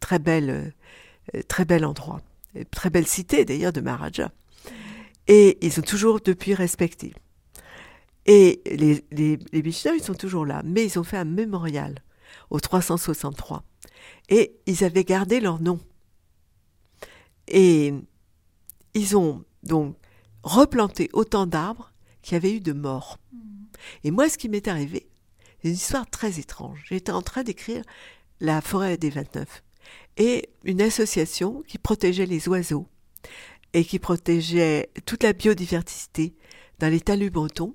très belle, euh, très bel endroit, très belle cité d'ailleurs de Maharaja. Et ils ont toujours depuis respecté. Et les, les, les ils sont toujours là, mais ils ont fait un mémorial au 363. Et ils avaient gardé leur nom. Et ils ont donc replanté autant d'arbres qu'il y avait eu de morts. Hmm. Et moi, ce qui m'est arrivé, c'est une histoire très étrange. J'étais en train d'écrire La forêt des 29 et une association qui protégeait les oiseaux et qui protégeait toute la biodiversité dans les talus bretons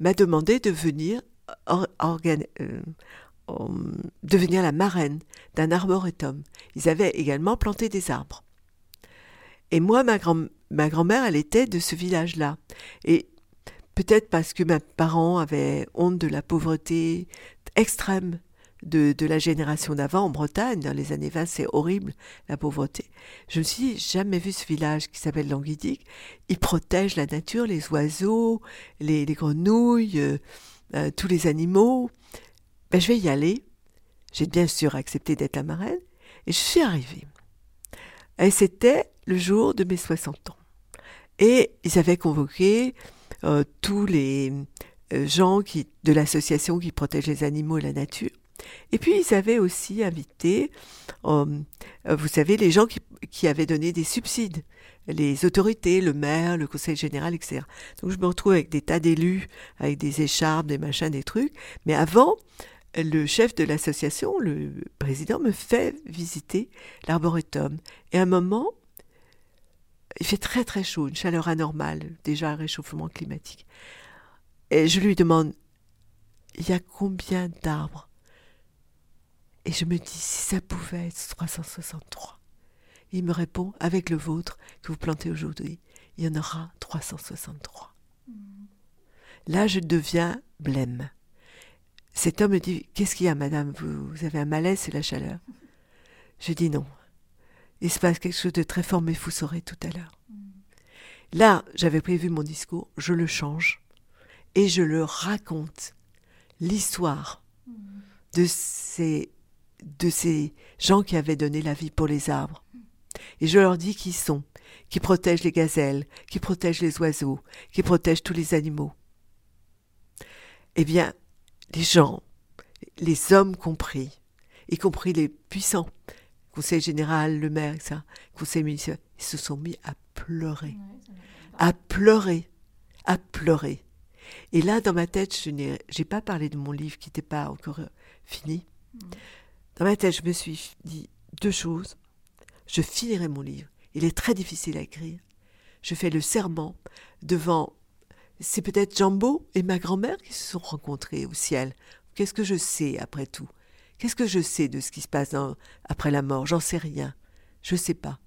m'a demandé de venir euh, devenir la marraine d'un arboretum. Ils avaient également planté des arbres. Et moi, ma, grand, ma grand-mère, elle était de ce village-là. Et peut-être parce que mes parents avaient honte de la pauvreté extrême de, la génération d'avant en Bretagne, dans les années 20, c'est horrible, la pauvreté. Je me suis jamais vu ce village qui s'appelle Languidic. Il protège la nature, les oiseaux, les, grenouilles, euh, euh, tous les animaux. Ben, je vais y aller. J'ai bien sûr accepté d'être la marraine. Et je suis arrivée. Et c'était le jour de mes 60 ans. Et ils avaient convoqué euh, tous les gens qui, de l'association qui protège les animaux et la nature. Et puis ils avaient aussi invité, euh, vous savez, les gens qui, avaient donné des subsides les autorités, le maire, le conseil général, etc. Donc je me retrouve avec des tas d'élus, avec des écharpes, des machins, des trucs. Mais avant, le chef de l'association, le président, me fait visiter l'arboretum. Et à un moment, il fait très très chaud, une chaleur anormale, déjà un réchauffement climatique. Et je lui demande, il y a combien d'arbres? Et je me dis, si ça pouvait être 363. il me répond, avec le vôtre que vous plantez aujourd'hui, il y en aura 363. Mm. Là, je deviens blême. Cet homme me dit, qu'est-ce qu'il y a, madame? Vous, avez un malaise, c'est la chaleur. Je dis non. Il se passe quelque chose de très fort, mais vous saurez tout à l'heure. Là, j'avais prévu mon discours, je le change et je le raconte l'histoire de ces, de ces gens qui avaient donné la vie pour les arbres. Et je leur dis qui sont, qui protègent les gazelles, qui protègent les oiseaux, qui protègent tous les animaux. Eh bien, les gens, les hommes compris, y compris les puissants, conseil général, le maire, ça, conseil municipal, ils se sont mis à pleurer, à pleurer, à pleurer. Et là, dans ma tête, je n'ai pas parlé de mon livre qui n'était pas encore fini. Mm. Dans ma tête, je me suis dit deux choses. Je finirai mon livre. Il est très difficile à écrire. Je fais le serment devant. C'est peut-être Jambo et ma grand-mère qui se sont rencontrés au ciel. Qu'est-ce que je sais après tout? Qu'est-ce que je sais de ce qui se passe après la mort? J'en sais rien. Je ne sais pas.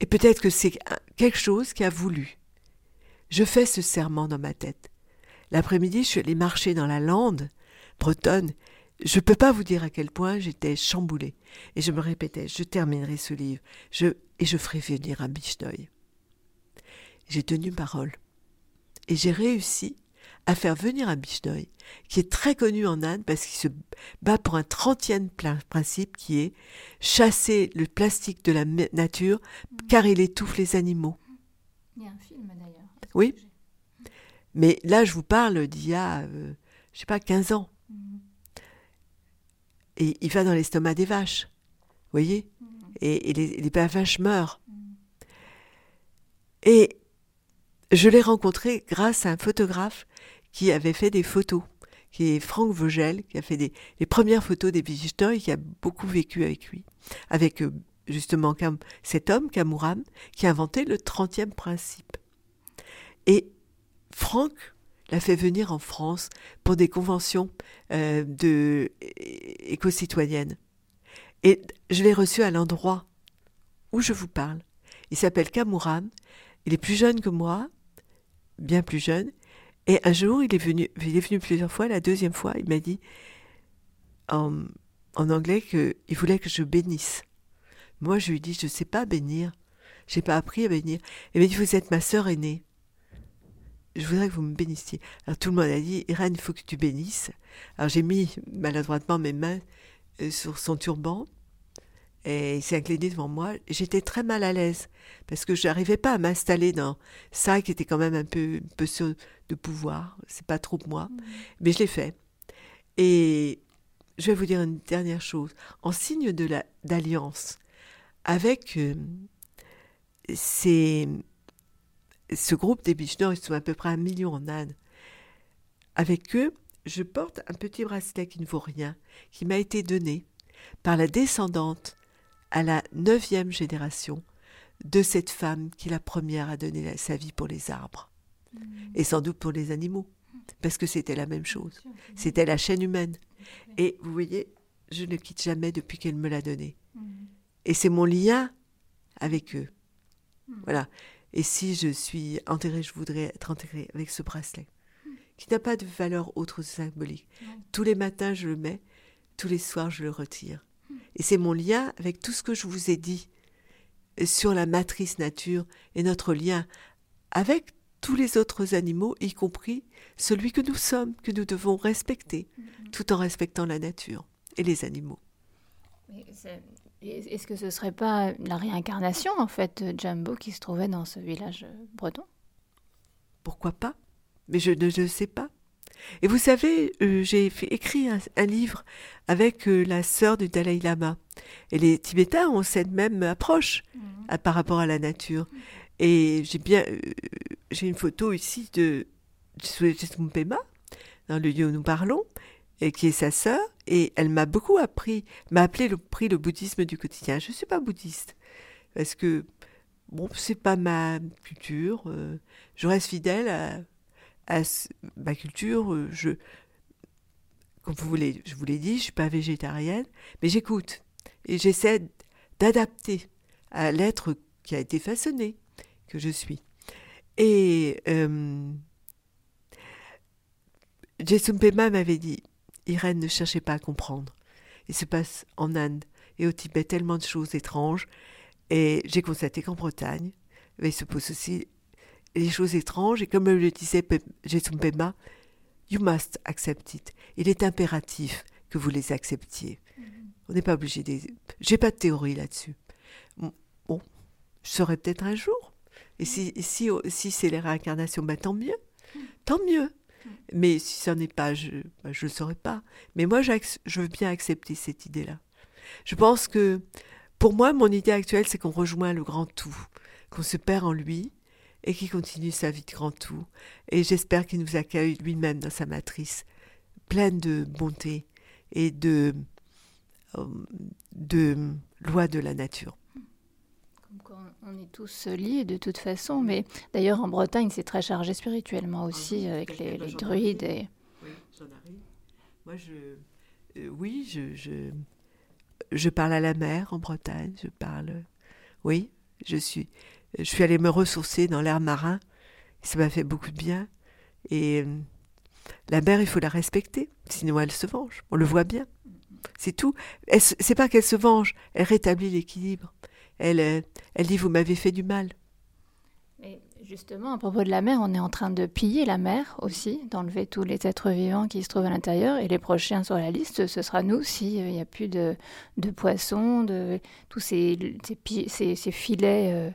Et peut-être que c'est quelque chose qui a voulu je fais ce serment dans ma tête. L'après-midi, je suis allée marcher dans la lande bretonne. Je ne peux pas vous dire à quel point j'étais chamboulée. Et je me répétais, je terminerai ce livre, je, et je ferai venir un bichneuil. J'ai tenu parole. Et j'ai réussi à faire venir un bichneuil, qui est très connu en Inde parce qu'il se bat pour un trentième principe qui est chasser le plastique de la nature car il étouffe les animaux. Il y a un film d'ailleurs. Oui. Mais là, je vous parle d'il y a, euh, je sais pas, 15 ans. Et il va dans l'estomac des vaches. Vous voyez? Mm-hmm. Et, les, vaches meurent. Mm-hmm. Et je l'ai rencontré grâce à un photographe qui avait fait des photos, qui est Franck Vogel, qui a fait des, les premières photos des visiteurs et qui a beaucoup vécu avec lui. Avec euh, justement cet homme, Kamuram, qui a inventé le 30e principe. Et Franck l'a fait venir en France pour des conventions euh, de éco-citoyennes. Et je l'ai reçu à l'endroit où je vous parle. Il s'appelle Kamuram. Il est plus jeune que moi, bien plus jeune. Et un jour, il est venu, il venu plusieurs fois. La deuxième fois, il m'a dit en, en anglais qu'il voulait que je bénisse. Moi, je lui dit, je ne sais pas bénir. J'ai pas appris à bénir. Il m'a dit, vous êtes ma sœur aînée je voudrais que vous me bénissiez. Alors tout le monde a dit, Irène, il faut que tu bénisses. Alors j'ai mis maladroitement mes mains euh, sur son turban et il s'est incliné devant moi. J'étais très mal à l'aise parce que je n'arrivais pas à m'installer dans ça qui était quand même un peu, un peu de pouvoir. C'est pas trop moi, mmh. mais je l'ai fait. Et je vais vous dire une dernière chose. En signe de d'alliance avec euh, ces ce groupe des Bicheneurs, ils sont à peu près un million en Inde. Avec eux, je porte un petit bracelet qui ne vaut rien, qui m'a été donné par la descendante à la neuvième génération de cette femme qui la première a donné sa vie pour les arbres, mmh. et sans doute pour les animaux, parce que c'était la même chose, c'était la chaîne humaine. Et vous voyez, je ne quitte jamais depuis qu'elle me l'a donné. Mmh. Et c'est mon lien avec eux. Mmh. Voilà. Et si je suis enterrée, je voudrais être enterrée avec ce bracelet, qui n'a pas de valeur autre symbolique. Tous les matins, je le mets, tous les soirs, je le retire. Et c'est mon lien avec tout ce que je vous ai dit sur la matrice nature et notre lien avec tous les autres animaux, y compris celui que nous sommes, que nous devons respecter, mm-hmm. tout en respectant la nature et les animaux. Est-ce que ce ne serait pas la réincarnation, en fait, de Jumbo qui se trouvait dans ce village breton? Pourquoi pas? Mais je ne sais pas. Et vous savez, euh, j'ai écrit un, livre avec euh, la sœur du Dalai Lama. Et les Tibétains ont cette même approche mhm. par rapport à la nature. Et j'ai bien, euh, j'ai une photo ici de Pema, dans le lieu où nous parlons, et qui est sa sœur, et elle m'a beaucoup appris, m'a appelé le prix le bouddhisme du quotidien. Je ne suis pas bouddhiste, parce que, bon, c'est pas ma culture, je reste fidèle à, ma culture. Euh, je, comme vous voulez, je vous l'ai dit, je suis pas végétarienne, mais j'écoute et j'essaie d'adapter à l'être qui a été façonné que je suis. Et euh, Jason Pema m'avait dit, Irène, ne cherchez pas à comprendre. Il se passe en Inde et au Tibet tellement de choses étranges. Et j'ai constaté qu'en Bretagne, il se pose aussi les choses étranges, et comme le disait Jason Pema, you must accept it. Il est impératif que vous les acceptiez. Mm-hmm. On n'est pas obligé de... J'ai pas de théorie là-dessus. Bon, je saurai peut-être un jour. Et si, si, si c'est les réincarnations, ben tant mieux. Mm. Tant mieux. Mais si ça n'est pas, je ne ben, le saurais pas. Mais moi, je veux bien accepter cette idée-là. Je pense que, pour moi, mon idée actuelle, c'est qu'on rejoint le grand tout, qu'on se perd en lui, et qui continue sa vie de grand tout. Et j'espère qu'il nous accueille lui-même dans sa matrice, pleine de bonté et de, euh, de de la nature. On est tous liés de toute façon, mais d'ailleurs en Bretagne c'est très chargé spirituellement aussi avec les, druides. Et... Oui, j'en arrive. Moi je, euh, oui, je, je, je parle à la mer en Bretagne, je parle, oui, je suis, je suis allée me ressourcer dans l'air marin. Ça m'a fait beaucoup de bien. Et euh, la mer, il faut la respecter, sinon elle se venge. On le voit bien. C'est tout. C'est pas qu'elle se venge, elle rétablit l'équilibre. Elle, euh, elle dit Vous m'avez fait du mal. Mais justement, à propos de la mer, on est en train de piller la mer aussi, d'enlever tous les êtres vivants qui se trouvent à l'intérieur. Et les prochains sur la liste, ce sera nous s'il n'y a plus de, de, poissons, de tous ces, ces, ces, filets. Euh,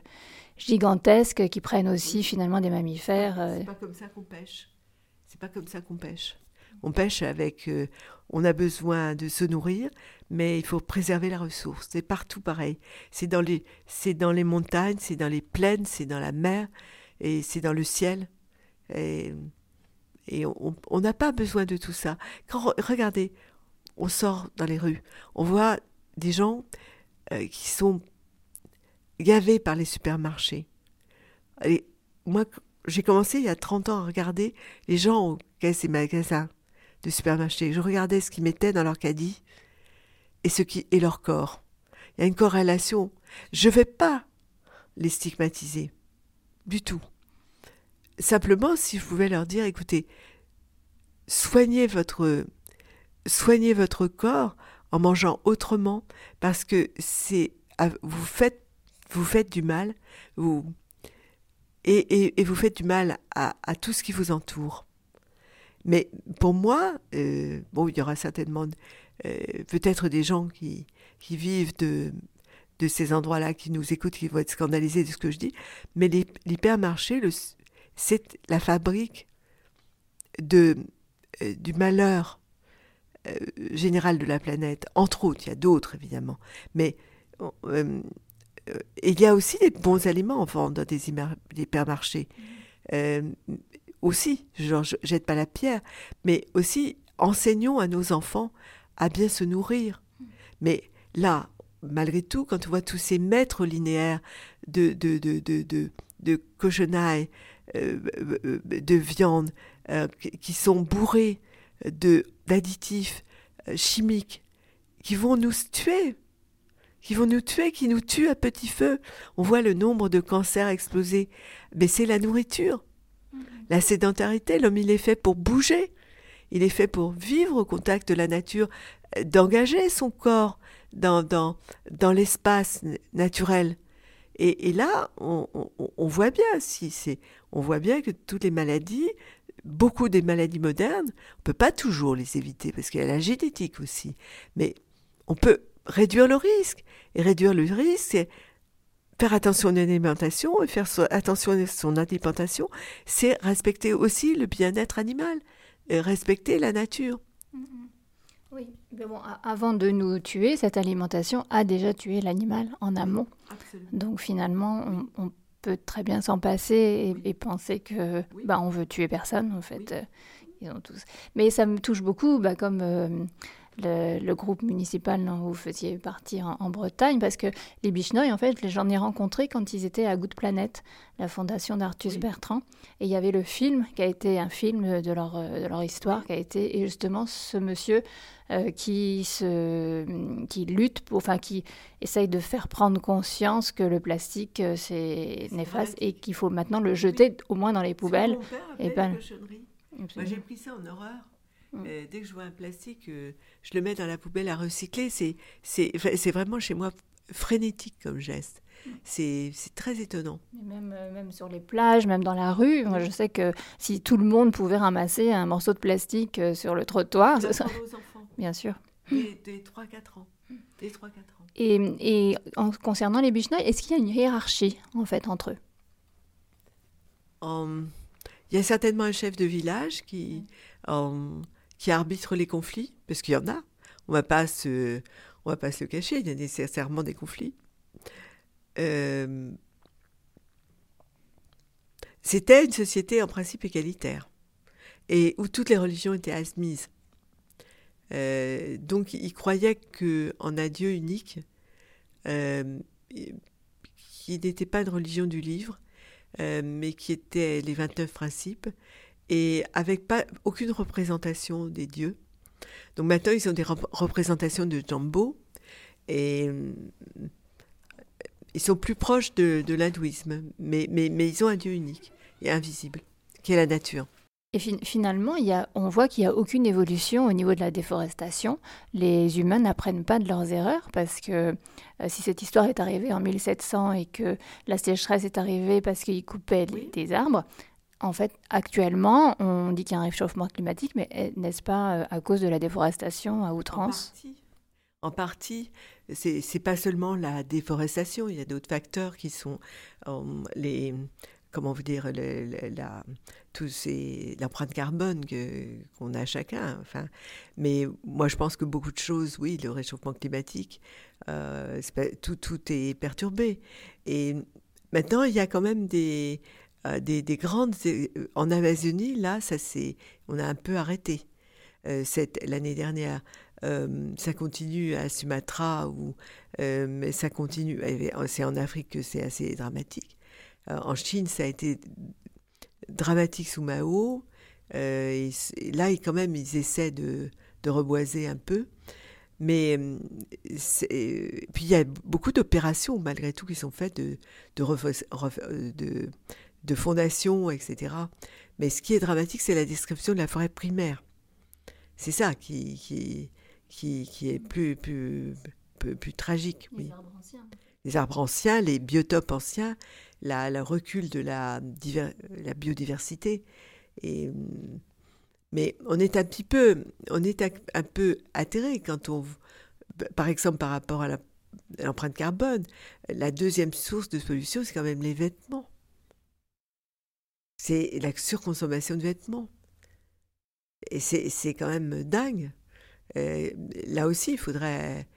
gigantesques qui prennent aussi finalement des mammifères. C'est euh. pas comme ça qu'on pêche. C'est pas comme ça qu'on pêche. On pêche avec. Euh, on a besoin de se nourrir, mais il faut préserver la ressource. C'est partout pareil. C'est dans les, c'est dans les montagnes, c'est dans les plaines, c'est dans la mer, et c'est dans le ciel. Et, on n'a pas besoin de tout ça. Regardez, on sort dans les rues, on voit des gens euh, qui sont gavé par les supermarchés. Et moi, j'ai commencé il y a 30 ans à regarder les gens au caisses et magasins de supermarchés. Je regardais ce qu'ils mettaient dans leur caddie et, ce qui, et leur corps. Il y a une corrélation. Je ne vais pas les stigmatiser. Du tout. Simplement, si je pouvais leur dire, écoutez, soignez votre, soignez votre corps en mangeant autrement parce que c'est, vous faites vous faites du mal, vous, et, vous faites du mal à, tout ce qui vous entoure. Mais pour moi, euh, bon, il y aura certainement euh, peut-être des gens qui, qui vivent de, de ces endroits-là, qui nous écoutent, qui vont être scandalisés de ce que je dis, mais l'hypermarché, c'est la fabrique de, euh, du malheur général de la planète, entre autres, il y a d'autres évidemment, mais il y a aussi des bons aliments en vente dans des, hypermarchés. Euh, aussi, je jette pas la pierre, mais aussi enseignons à nos enfants à bien se nourrir. Mais là, malgré tout, quand on voit tous ces maîtres linéaires de, de, de, de, de, de cochonailles, euh, de viande, qui sont bourrés d'additifs chimiques, qui vont nous tuer qui vont nous tuer, qui nous tuent à petit feu. On voit le nombre de cancers exploser. Mais c'est la nourriture. La sédentarité, l'homme, il est fait pour bouger. Il est fait pour vivre au contact de la nature, euh, d'engager son corps dans, dans, dans l'espace naturel. Et, là, on, voit bien, si c'est, on voit bien que toutes les maladies, beaucoup des maladies modernes, on peut pas toujours les éviter parce qu'il y a la génétique aussi. Mais on peut réduire le risque. Et réduire le risque, c'est faire attention à l'alimentation et faire attention à son alimentation, c'est respecter aussi le bien-être animal. respecter la nature. Oui, mais bon, avant de nous tuer, cette alimentation a déjà tué l'animal en amont. Donc finalement, on, peut très bien s'en passer et, penser que bah, on veut tuer personne en fait. Euh, ils ont tous. Mais ça me touche beaucoup, bah, comme euh, le, groupe municipal dont vous faisiez partie en, Bretagne, parce que les Bichenois, en fait, j'en ai rencontré quand ils étaient à Good Planet, la fondation d'Artus Bertrand. Et il y avait le film, qui a été un film de leur, de leur histoire, qui a été, et justement, ce monsieur euh, qui, se, qui lutte, pour, enfin, qui essaye de faire prendre conscience que le plastique, euh, c'est néfaste et qu'il faut maintenant le jeter au moins dans les poubelles. et ben... Moi, j'ai pris ça en horreur. Mm. Euh, dès que je vois un plastique, euh, je le mets dans la poubelle à recycler. C'est, c'est, c'est vraiment chez moi frénétique comme geste. Mm. C'est, c'est très étonnant. même, euh, même sur les plages, même dans la rue, moi je sais que si tout le monde pouvait ramasser un morceau de plastique sur le trottoir, ça serait... enfants. Bien sûr. Des, 3-4 ans. Des 3-4 ans. Et, et en concernant les bichenois, est-ce qu'il y a une hiérarchie en fait entre eux? Il y a certainement un chef de village qui, qui arbitre les conflits, parce qu'il y en a. On va pas on va pas se le cacher, il y a nécessairement des conflits. Euh, c'était une société en principe égalitaire et où toutes les religions étaient admises. Euh, donc il croyait qu'en un Dieu unique, euh, qui n'était pas une religion du livre, mais qui était les 29 principes, et avec pas aucune représentation des dieux. Donc maintenant, ils ont des représentations de Jambo et euh, ils sont plus proches de, de l'hindouisme, mais, mais, mais, ils ont un dieu unique et invisible, qui est la nature. Et finalement, il y a, on voit qu'il n'y a aucune évolution au niveau de la déforestation. Les humains n'apprennent pas de leurs erreurs parce que euh, si cette histoire est arrivée en 1700 et que la sécheresse est arrivée parce qu'ils coupaient des arbres, en fait, actuellement, on dit qu'il y a un réchauffement climatique, mais n'est-ce pas euh, à cause de la déforestation à outrance? En partie. Ce c'est pas seulement la déforestation, il y a d'autres facteurs qui sont euh, les comment vous dire la, tous l'empreinte carbone qu'on a chacun enfin. Mais moi je pense que beaucoup de choses oui le réchauffement climatique euh, tout tout est perturbé. Et maintenant il y a quand même des euh, des, grandes. Euh, en Amazonie, là, ça c'est, on a un peu arrêté. Euh, l'année dernière, ça continue à Sumatra, ou, ça continue. C'est en Afrique que c'est assez dramatique. en Chine, ça a été dramatique sous Mao. Là, quand même, ils essaient de, reboiser un peu. Mais puis il y a beaucoup d'opérations malgré tout qui sont faites de, de, de, de fondations, etc. Mais ce qui est dramatique, c'est la description de la forêt primaire. C'est ça qui, qui, qui, est plus, plus, plus, tragique. Les arbres anciens. Les arbres anciens, les biotopes anciens, la, le recul de la, la biodiversité. Et, mais on est un petit peu, on est un, peu atterré quand on, par exemple, par rapport à l'empreinte carbone, la deuxième source de pollution, c'est quand même les vêtements c'est la surconsommation de vêtements. Et c'est quand même dingue. Euh, là aussi, il faudrait.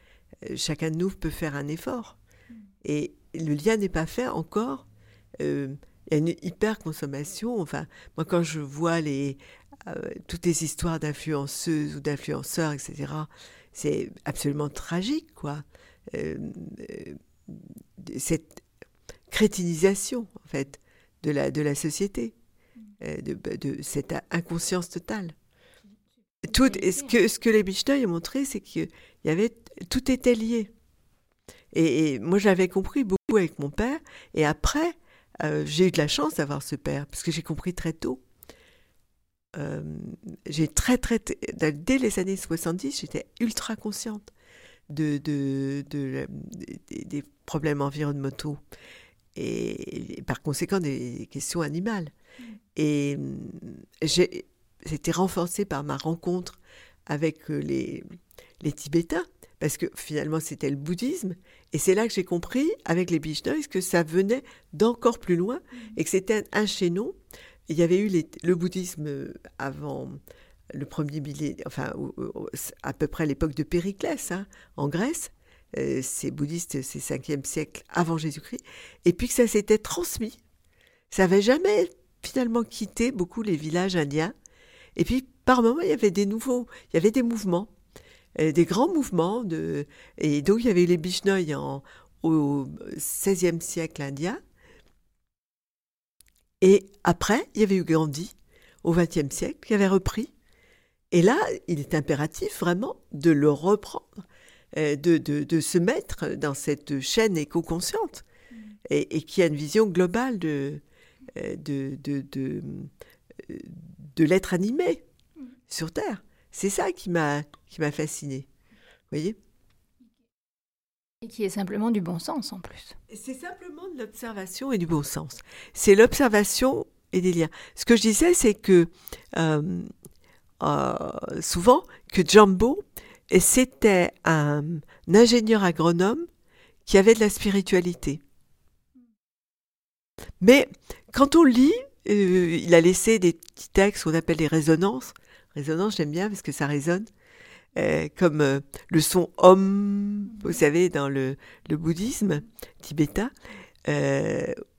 Euh, chacun de nous peut faire un effort. Mm. Et le lien n'est pas fait encore. Euh, il y a une hyper consommation. Enfin, moi, quand je vois les, toutes les histoires d'influenceuses ou d'influenceurs, etc., c'est absolument tragique, quoi. cette crétinisation, en fait, de la, de la société, de, de, cette inconscience totale. Tout, ce, que, ce que les Bichneuil ont montré, c'est que y avait, tout était lié. Et, moi, j'avais compris beaucoup avec mon père. Et après, euh, j'ai eu de la chance d'avoir ce père, parce que j'ai compris très tôt. Euh, j'ai très, très, dès les années 70, j'étais ultra consciente de, de, de, des problèmes environnementaux et, par conséquent des questions animales. Et c'était renforcé par ma rencontre avec euh, les, les Tibétains, parce que finalement c'était le bouddhisme, et c'est là que j'ai compris, avec les Bishnois, que ça venait d'encore plus loin, et que c'était un chaînon. Il y avait eu le bouddhisme avant, le premier millénaire, enfin à peu près l'époque de Périclès, hein, en Grèce. Euh, c'est bouddhiste, c'est 5e siècle avant Jésus-Christ. Et puis que ça s'était transmis. Ça n'avait jamais finalement quitté beaucoup les villages indiens. Et puis par moments, il y avait des nouveaux, il y avait des mouvements, euh, des grands mouvements. De, et donc il y avait les Bishnoï en, au 16e siècle indien. Et après, il y avait eu Gandhi au XXe siècle qui avait repris. Et là, il est impératif vraiment de le reprendre, euh, de, de, se mettre dans cette chaîne éco-consciente et, et, qui a une vision globale de, de, de, de, de l'être animé sur Terre. C'est ça qui m'a fasciné. Vous voyez? Et qui est simplement du bon sens en plus. C'est simplement de l'observation et du bon sens. C'est l'observation et des liens. Ce que je disais, c'est que euh, euh, souvent que Jumbo, c'était un, ingénieur agronome qui avait de la spiritualité. Mais quand on lit, euh, il a laissé des petits textes qu'on appelle des résonances. Résonance, j'aime bien parce que ça résonne. Euh, comme euh, le son Om, vous savez, dans le, bouddhisme tibétain,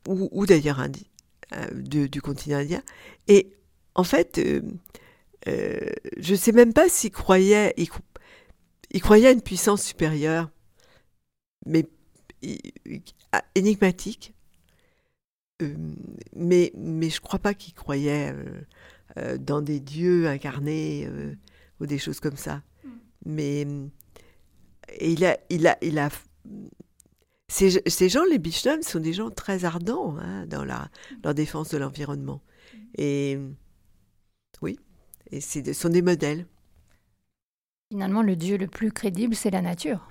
ou, d'ailleurs du continent indien. Et en fait, je ne sais même pas s'il croyait, il, croyait à une puissance supérieure, mais énigmatique. Mais, mais je ne crois pas qu'il croyait dans des dieux incarnés ou des choses comme ça. Mais il a, il a, il a. Ces, ces gens, les Bichnum, sont des gens très ardents hein, dans la, leur défense de l'environnement. Et oui, et ce sont des modèles. Finalement, le Dieu le plus crédible, c'est la nature.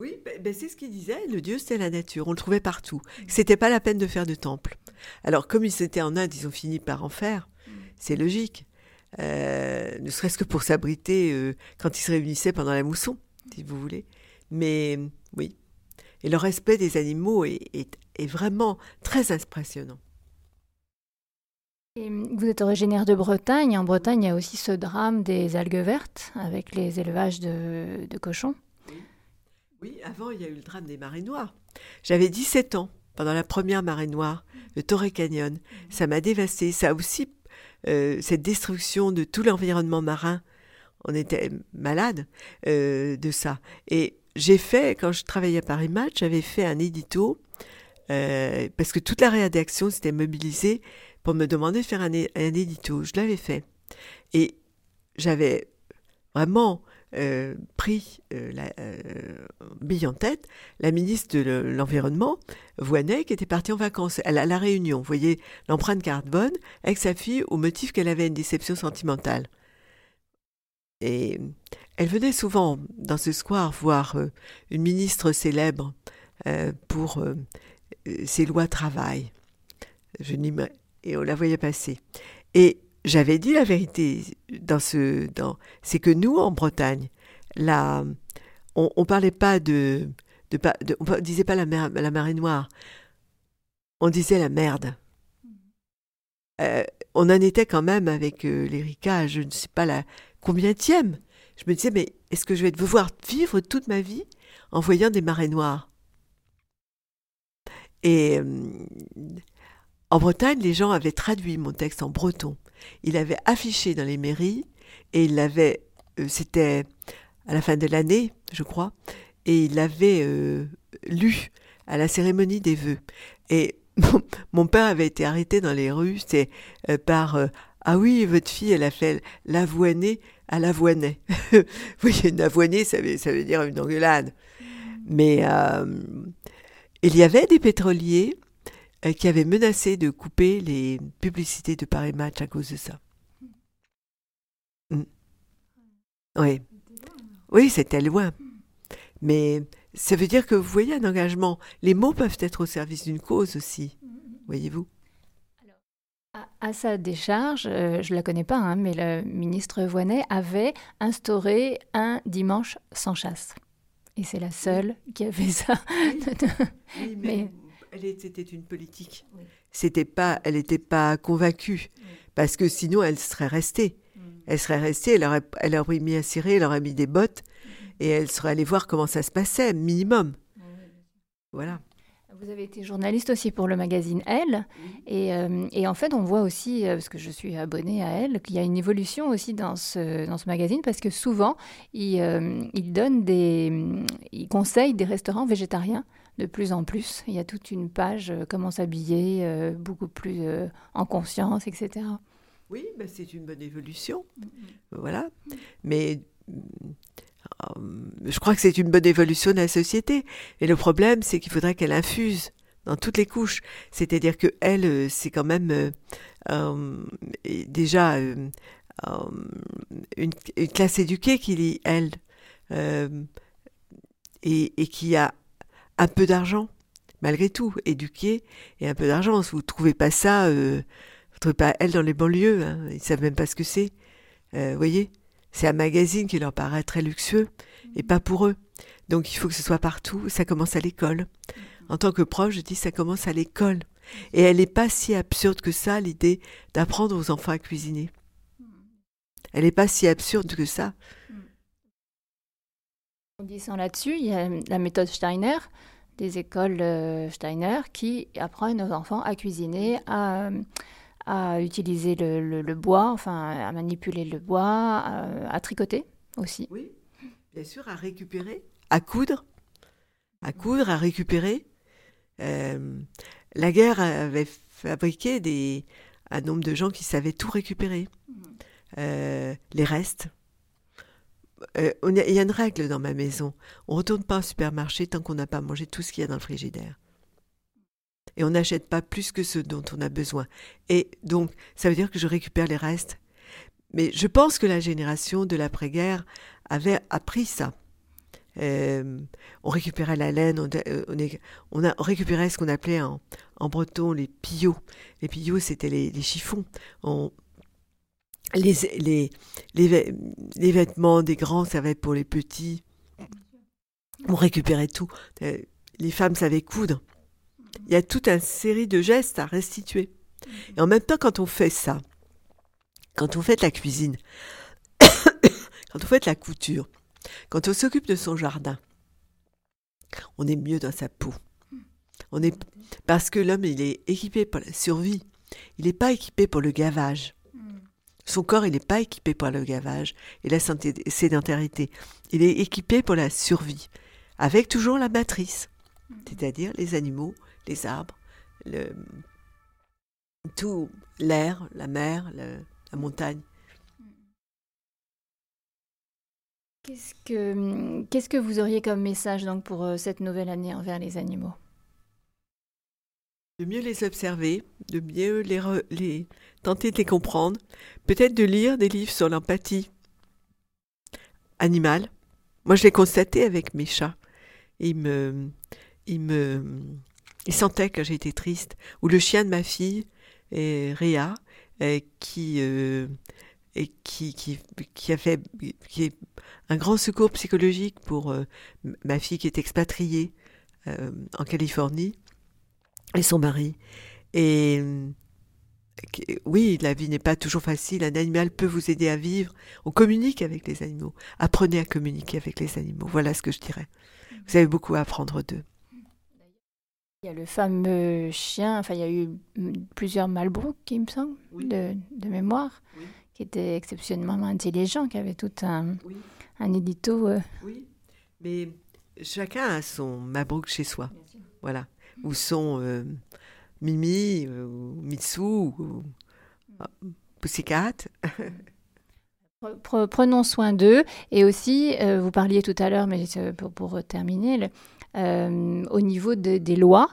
Oui, ben, ben c'est ce qu'il disait. Le Dieu, c'était la nature. On le trouvait partout. C'était pas la peine de faire de temple. Alors, comme ils étaient en Inde, ils ont fini par en faire. C'est logique. Euh, ne serait-ce que pour s'abriter euh, quand ils se réunissaient pendant la mousson, si vous voulez. Mais oui. Et le respect des animaux est, est, vraiment très impressionnant. Et vous êtes originaire de Bretagne. En Bretagne, il y a aussi ce drame des algues vertes avec les élevages de, de cochons. Oui. avant, il y a eu le drame des marées noires. J'avais 17 ans pendant la première marée noire, le Torrey Canyon. Ça m'a dévasté. Ça a aussi euh, cette destruction de tout l'environnement marin. On était malade euh, de ça. Et j'ai fait, quand je travaillais à Paris Match, j'avais fait un édito, euh, parce que toute la rédaction s'était mobilisée pour me demander de faire un, un édito. Je l'avais fait. Et j'avais vraiment euh, pris euh, la euh, bille en tête la ministre de l'Environnement, Voinet, qui était partie en vacances à la, Réunion. Vous voyez l'empreinte carbone avec sa fille au motif qu'elle avait une déception sentimentale. Et elle venait souvent dans ce square voir une ministre célèbre pour ses lois travail. Je et on la voyait passer. Et j'avais dit la vérité dans ce, dans, c'est que nous en Bretagne, on, on parlait pas de, de, de, on disait pas la, mer, la marée noire, on disait la merde. Euh, on en était quand même avec euh, l'Erika, je ne sais pas la combienième. Je me disais, mais est-ce que je vais devoir vivre toute ma vie en voyant des marées noires? Et euh, en Bretagne, les gens avaient traduit mon texte en breton. Il avait affiché dans les mairies et il l'avait, euh, c'était à la fin de l'année, je crois, et il l'avait euh, lu à la cérémonie des vœux. Et mon, père avait été arrêté dans les rues, c'est euh, par ah oui, votre fille, elle a fait l'avoiner à l'avoinet. Vous voyez, une avoinée, ça veut, ça veut dire une engueulade. Mais il y avait des pétroliers qui avait menacé de couper les publicités de Paris Match à cause de ça. Mm. Oui. Oui, c'était loin. Mais ça veut dire que vous voyez un engagement. Les mots peuvent être au service d'une cause aussi, voyez-vous. À sa décharge, euh, je ne la connais pas, hein, mais le ministre Voinet avait instauré un dimanche sans chasse. Et c'est la seule qui a fait ça. mais c'était une politique. C'était pas, elle n'était pas convaincue, parce que sinon elle serait restée. Mm. Elle serait restée, elle aurait, elle aurait mis un ciré, elle aurait mis des bottes et elle serait allée voir comment ça se passait, minimum. Voilà. Vous avez été journaliste aussi pour le magazine Elle. Et, euh, et, en fait, on voit aussi, euh, parce que je suis abonnée à Elle, qu'il y a une évolution aussi dans ce, dans ce magazine, parce que souvent, il, euh, il donne des. Il conseille des restaurants végétariens de plus en plus. Il y a toute une page comment s'habiller, beaucoup plus en conscience, etc. Oui, ben c'est une bonne évolution. Voilà. Mais euh, je crois que c'est une bonne évolution de la société. Et le problème, c'est qu'il faudrait qu'elle infuse dans toutes les couches. C'est-à-dire que elle, euh, c'est quand même euh, euh déjà euh, une, une, classe éduquée qui lit elle et, et, qui a un peu d'argent malgré tout, éduquée et un peu d'argent. Vous trouvez pas ça, vous trouvez pas elle dans les banlieues. Hein, ils savent même pas ce que c'est. Vous voyez c'est un magazine qui leur paraît très luxueux et pas pour eux. Donc il faut que ce soit partout. Ça commence à l'école. En tant que prof, je dis ça commence à l'école. Et elle n'est pas si absurde que ça, l'idée d'apprendre aux enfants à cuisiner. Elle n'est pas si absurde que ça. En disant là-dessus, il y a la méthode Steiner, des écoles euh, Steiner qui apprennent aux enfants à cuisiner, à, à utiliser le, le, bois, enfin à manipuler le bois, à, tricoter aussi. Oui, bien sûr, à récupérer, à coudre, à coudre, à récupérer. Euh, la guerre avait fabriqué des, un nombre de gens qui savaient tout récupérer. Mhm. Euh, les restes. Euh, il y a une règle dans ma maison. On ne retourne pas au supermarché tant qu'on n'a pas mangé tout ce qu'il y a dans le frigidaire et on n'achète pas plus que ce dont on a besoin. Et donc, ça veut dire que je récupère les restes. Mais je pense que la génération de l'après-guerre avait appris ça. Euh, on récupérait la laine, on, euh, a, récupérait ce qu'on appelait en, en, breton les pillots. Les pillots, c'était les, les, chiffons. On, les, les, les, vêtements des grands servaient pour les petits. On récupérait tout. Euh, les femmes savaient coudre il y a toute une série de gestes à restituer. Et en même temps, quand on fait ça, quand on fait la cuisine, quand on fait la couture, quand on s'occupe de son jardin, on est mieux dans sa peau. On est parce que l'homme il est équipé pour la survie. Il n'est pas équipé pour le gavage. Son corps il n'est pas équipé pour le gavage et la sédentarité. Il est équipé pour la survie, avec toujours la matrice, c'est-à-dire les animaux, les arbres, le, tout l'air, la mer, la montagne. Qu'est-ce que, qu'est-ce que vous auriez comme message donc pour euh, cette nouvelle année envers les animaux? De mieux les observer, de mieux les, les tenter de les comprendre, peut-être de lire des livres sur l'empathie animale. Moi, je l'ai constaté avec mes chats. Ils me, ils me, il sentait que j'étais triste. Ou le chien de ma fille, et Réa, et qui, euh, et qui, qui, qui, a fait qui est un grand secours psychologique pour euh, ma fille qui est expatriée euh, en Californie et son mari. Et oui, la vie n'est pas toujours facile. Un animal peut vous aider à vivre. On communique avec les animaux. Apprenez à communiquer avec les animaux. Voilà ce que je dirais. Vous avez beaucoup à apprendre d'eux. Il y a le fameux chien, enfin il y a eu plusieurs Malbrook, il me semble, de, de, mémoire, qui était exceptionnellement intelligent, qui avait tout un, un édito. Euh. Oui, mais chacun a son Malbrook chez soi. Voilà. Ou son euh, Mimi, euh, ou Mitsu, ou Pussycat? Prenons soin d'eux. Et aussi, vous parliez tout à l'heure, mais pour, terminer, euh, au niveau des lois,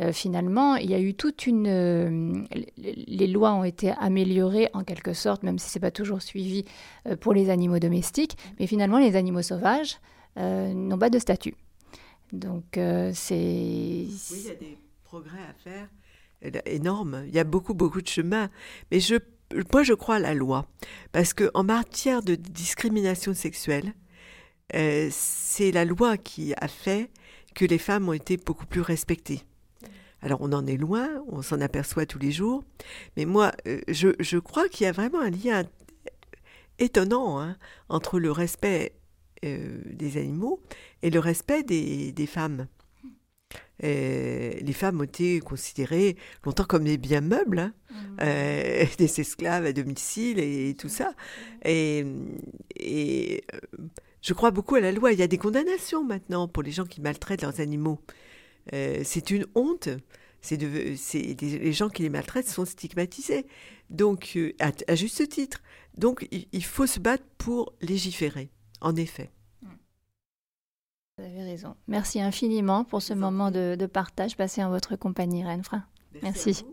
euh, finalement, il y a eu toute une... Euh, les lois ont été améliorées en quelque sorte, même si ce n'est pas toujours suivi pour les animaux domestiques, mais finalement, les animaux sauvages n'ont pas de statut. Donc, c'est... Oui, il y a des progrès à faire énormes. Il y a beaucoup, beaucoup de chemin. Mais je, moi, je crois à la loi. Parce qu'en matière de discrimination sexuelle, c'est la loi qui a fait que les femmes ont été beaucoup plus respectées. Alors on en est loin, on s'en aperçoit tous les jours, mais moi euh, je, je crois qu'il y a vraiment un lien étonnant hein, entre le respect euh, des animaux et le respect des, des femmes. Et les femmes ont été considérées longtemps comme des biens meubles, hein, Mmh. euh, des esclaves à domicile et tout ça. Et, et euh, je crois beaucoup à la loi. Il y a des condamnations maintenant pour les gens qui maltraitent leurs animaux. Euh, c'est une honte. C'est de, c'est des- les gens qui les maltraitent sont stigmatisés. Donc, euh, à, à juste titre. Donc, il, il faut se battre pour légiférer. En effet. Vous avez raison. Merci infiniment pour ce moment de, de partage passé en votre compagnie, Reine Frein. Merci.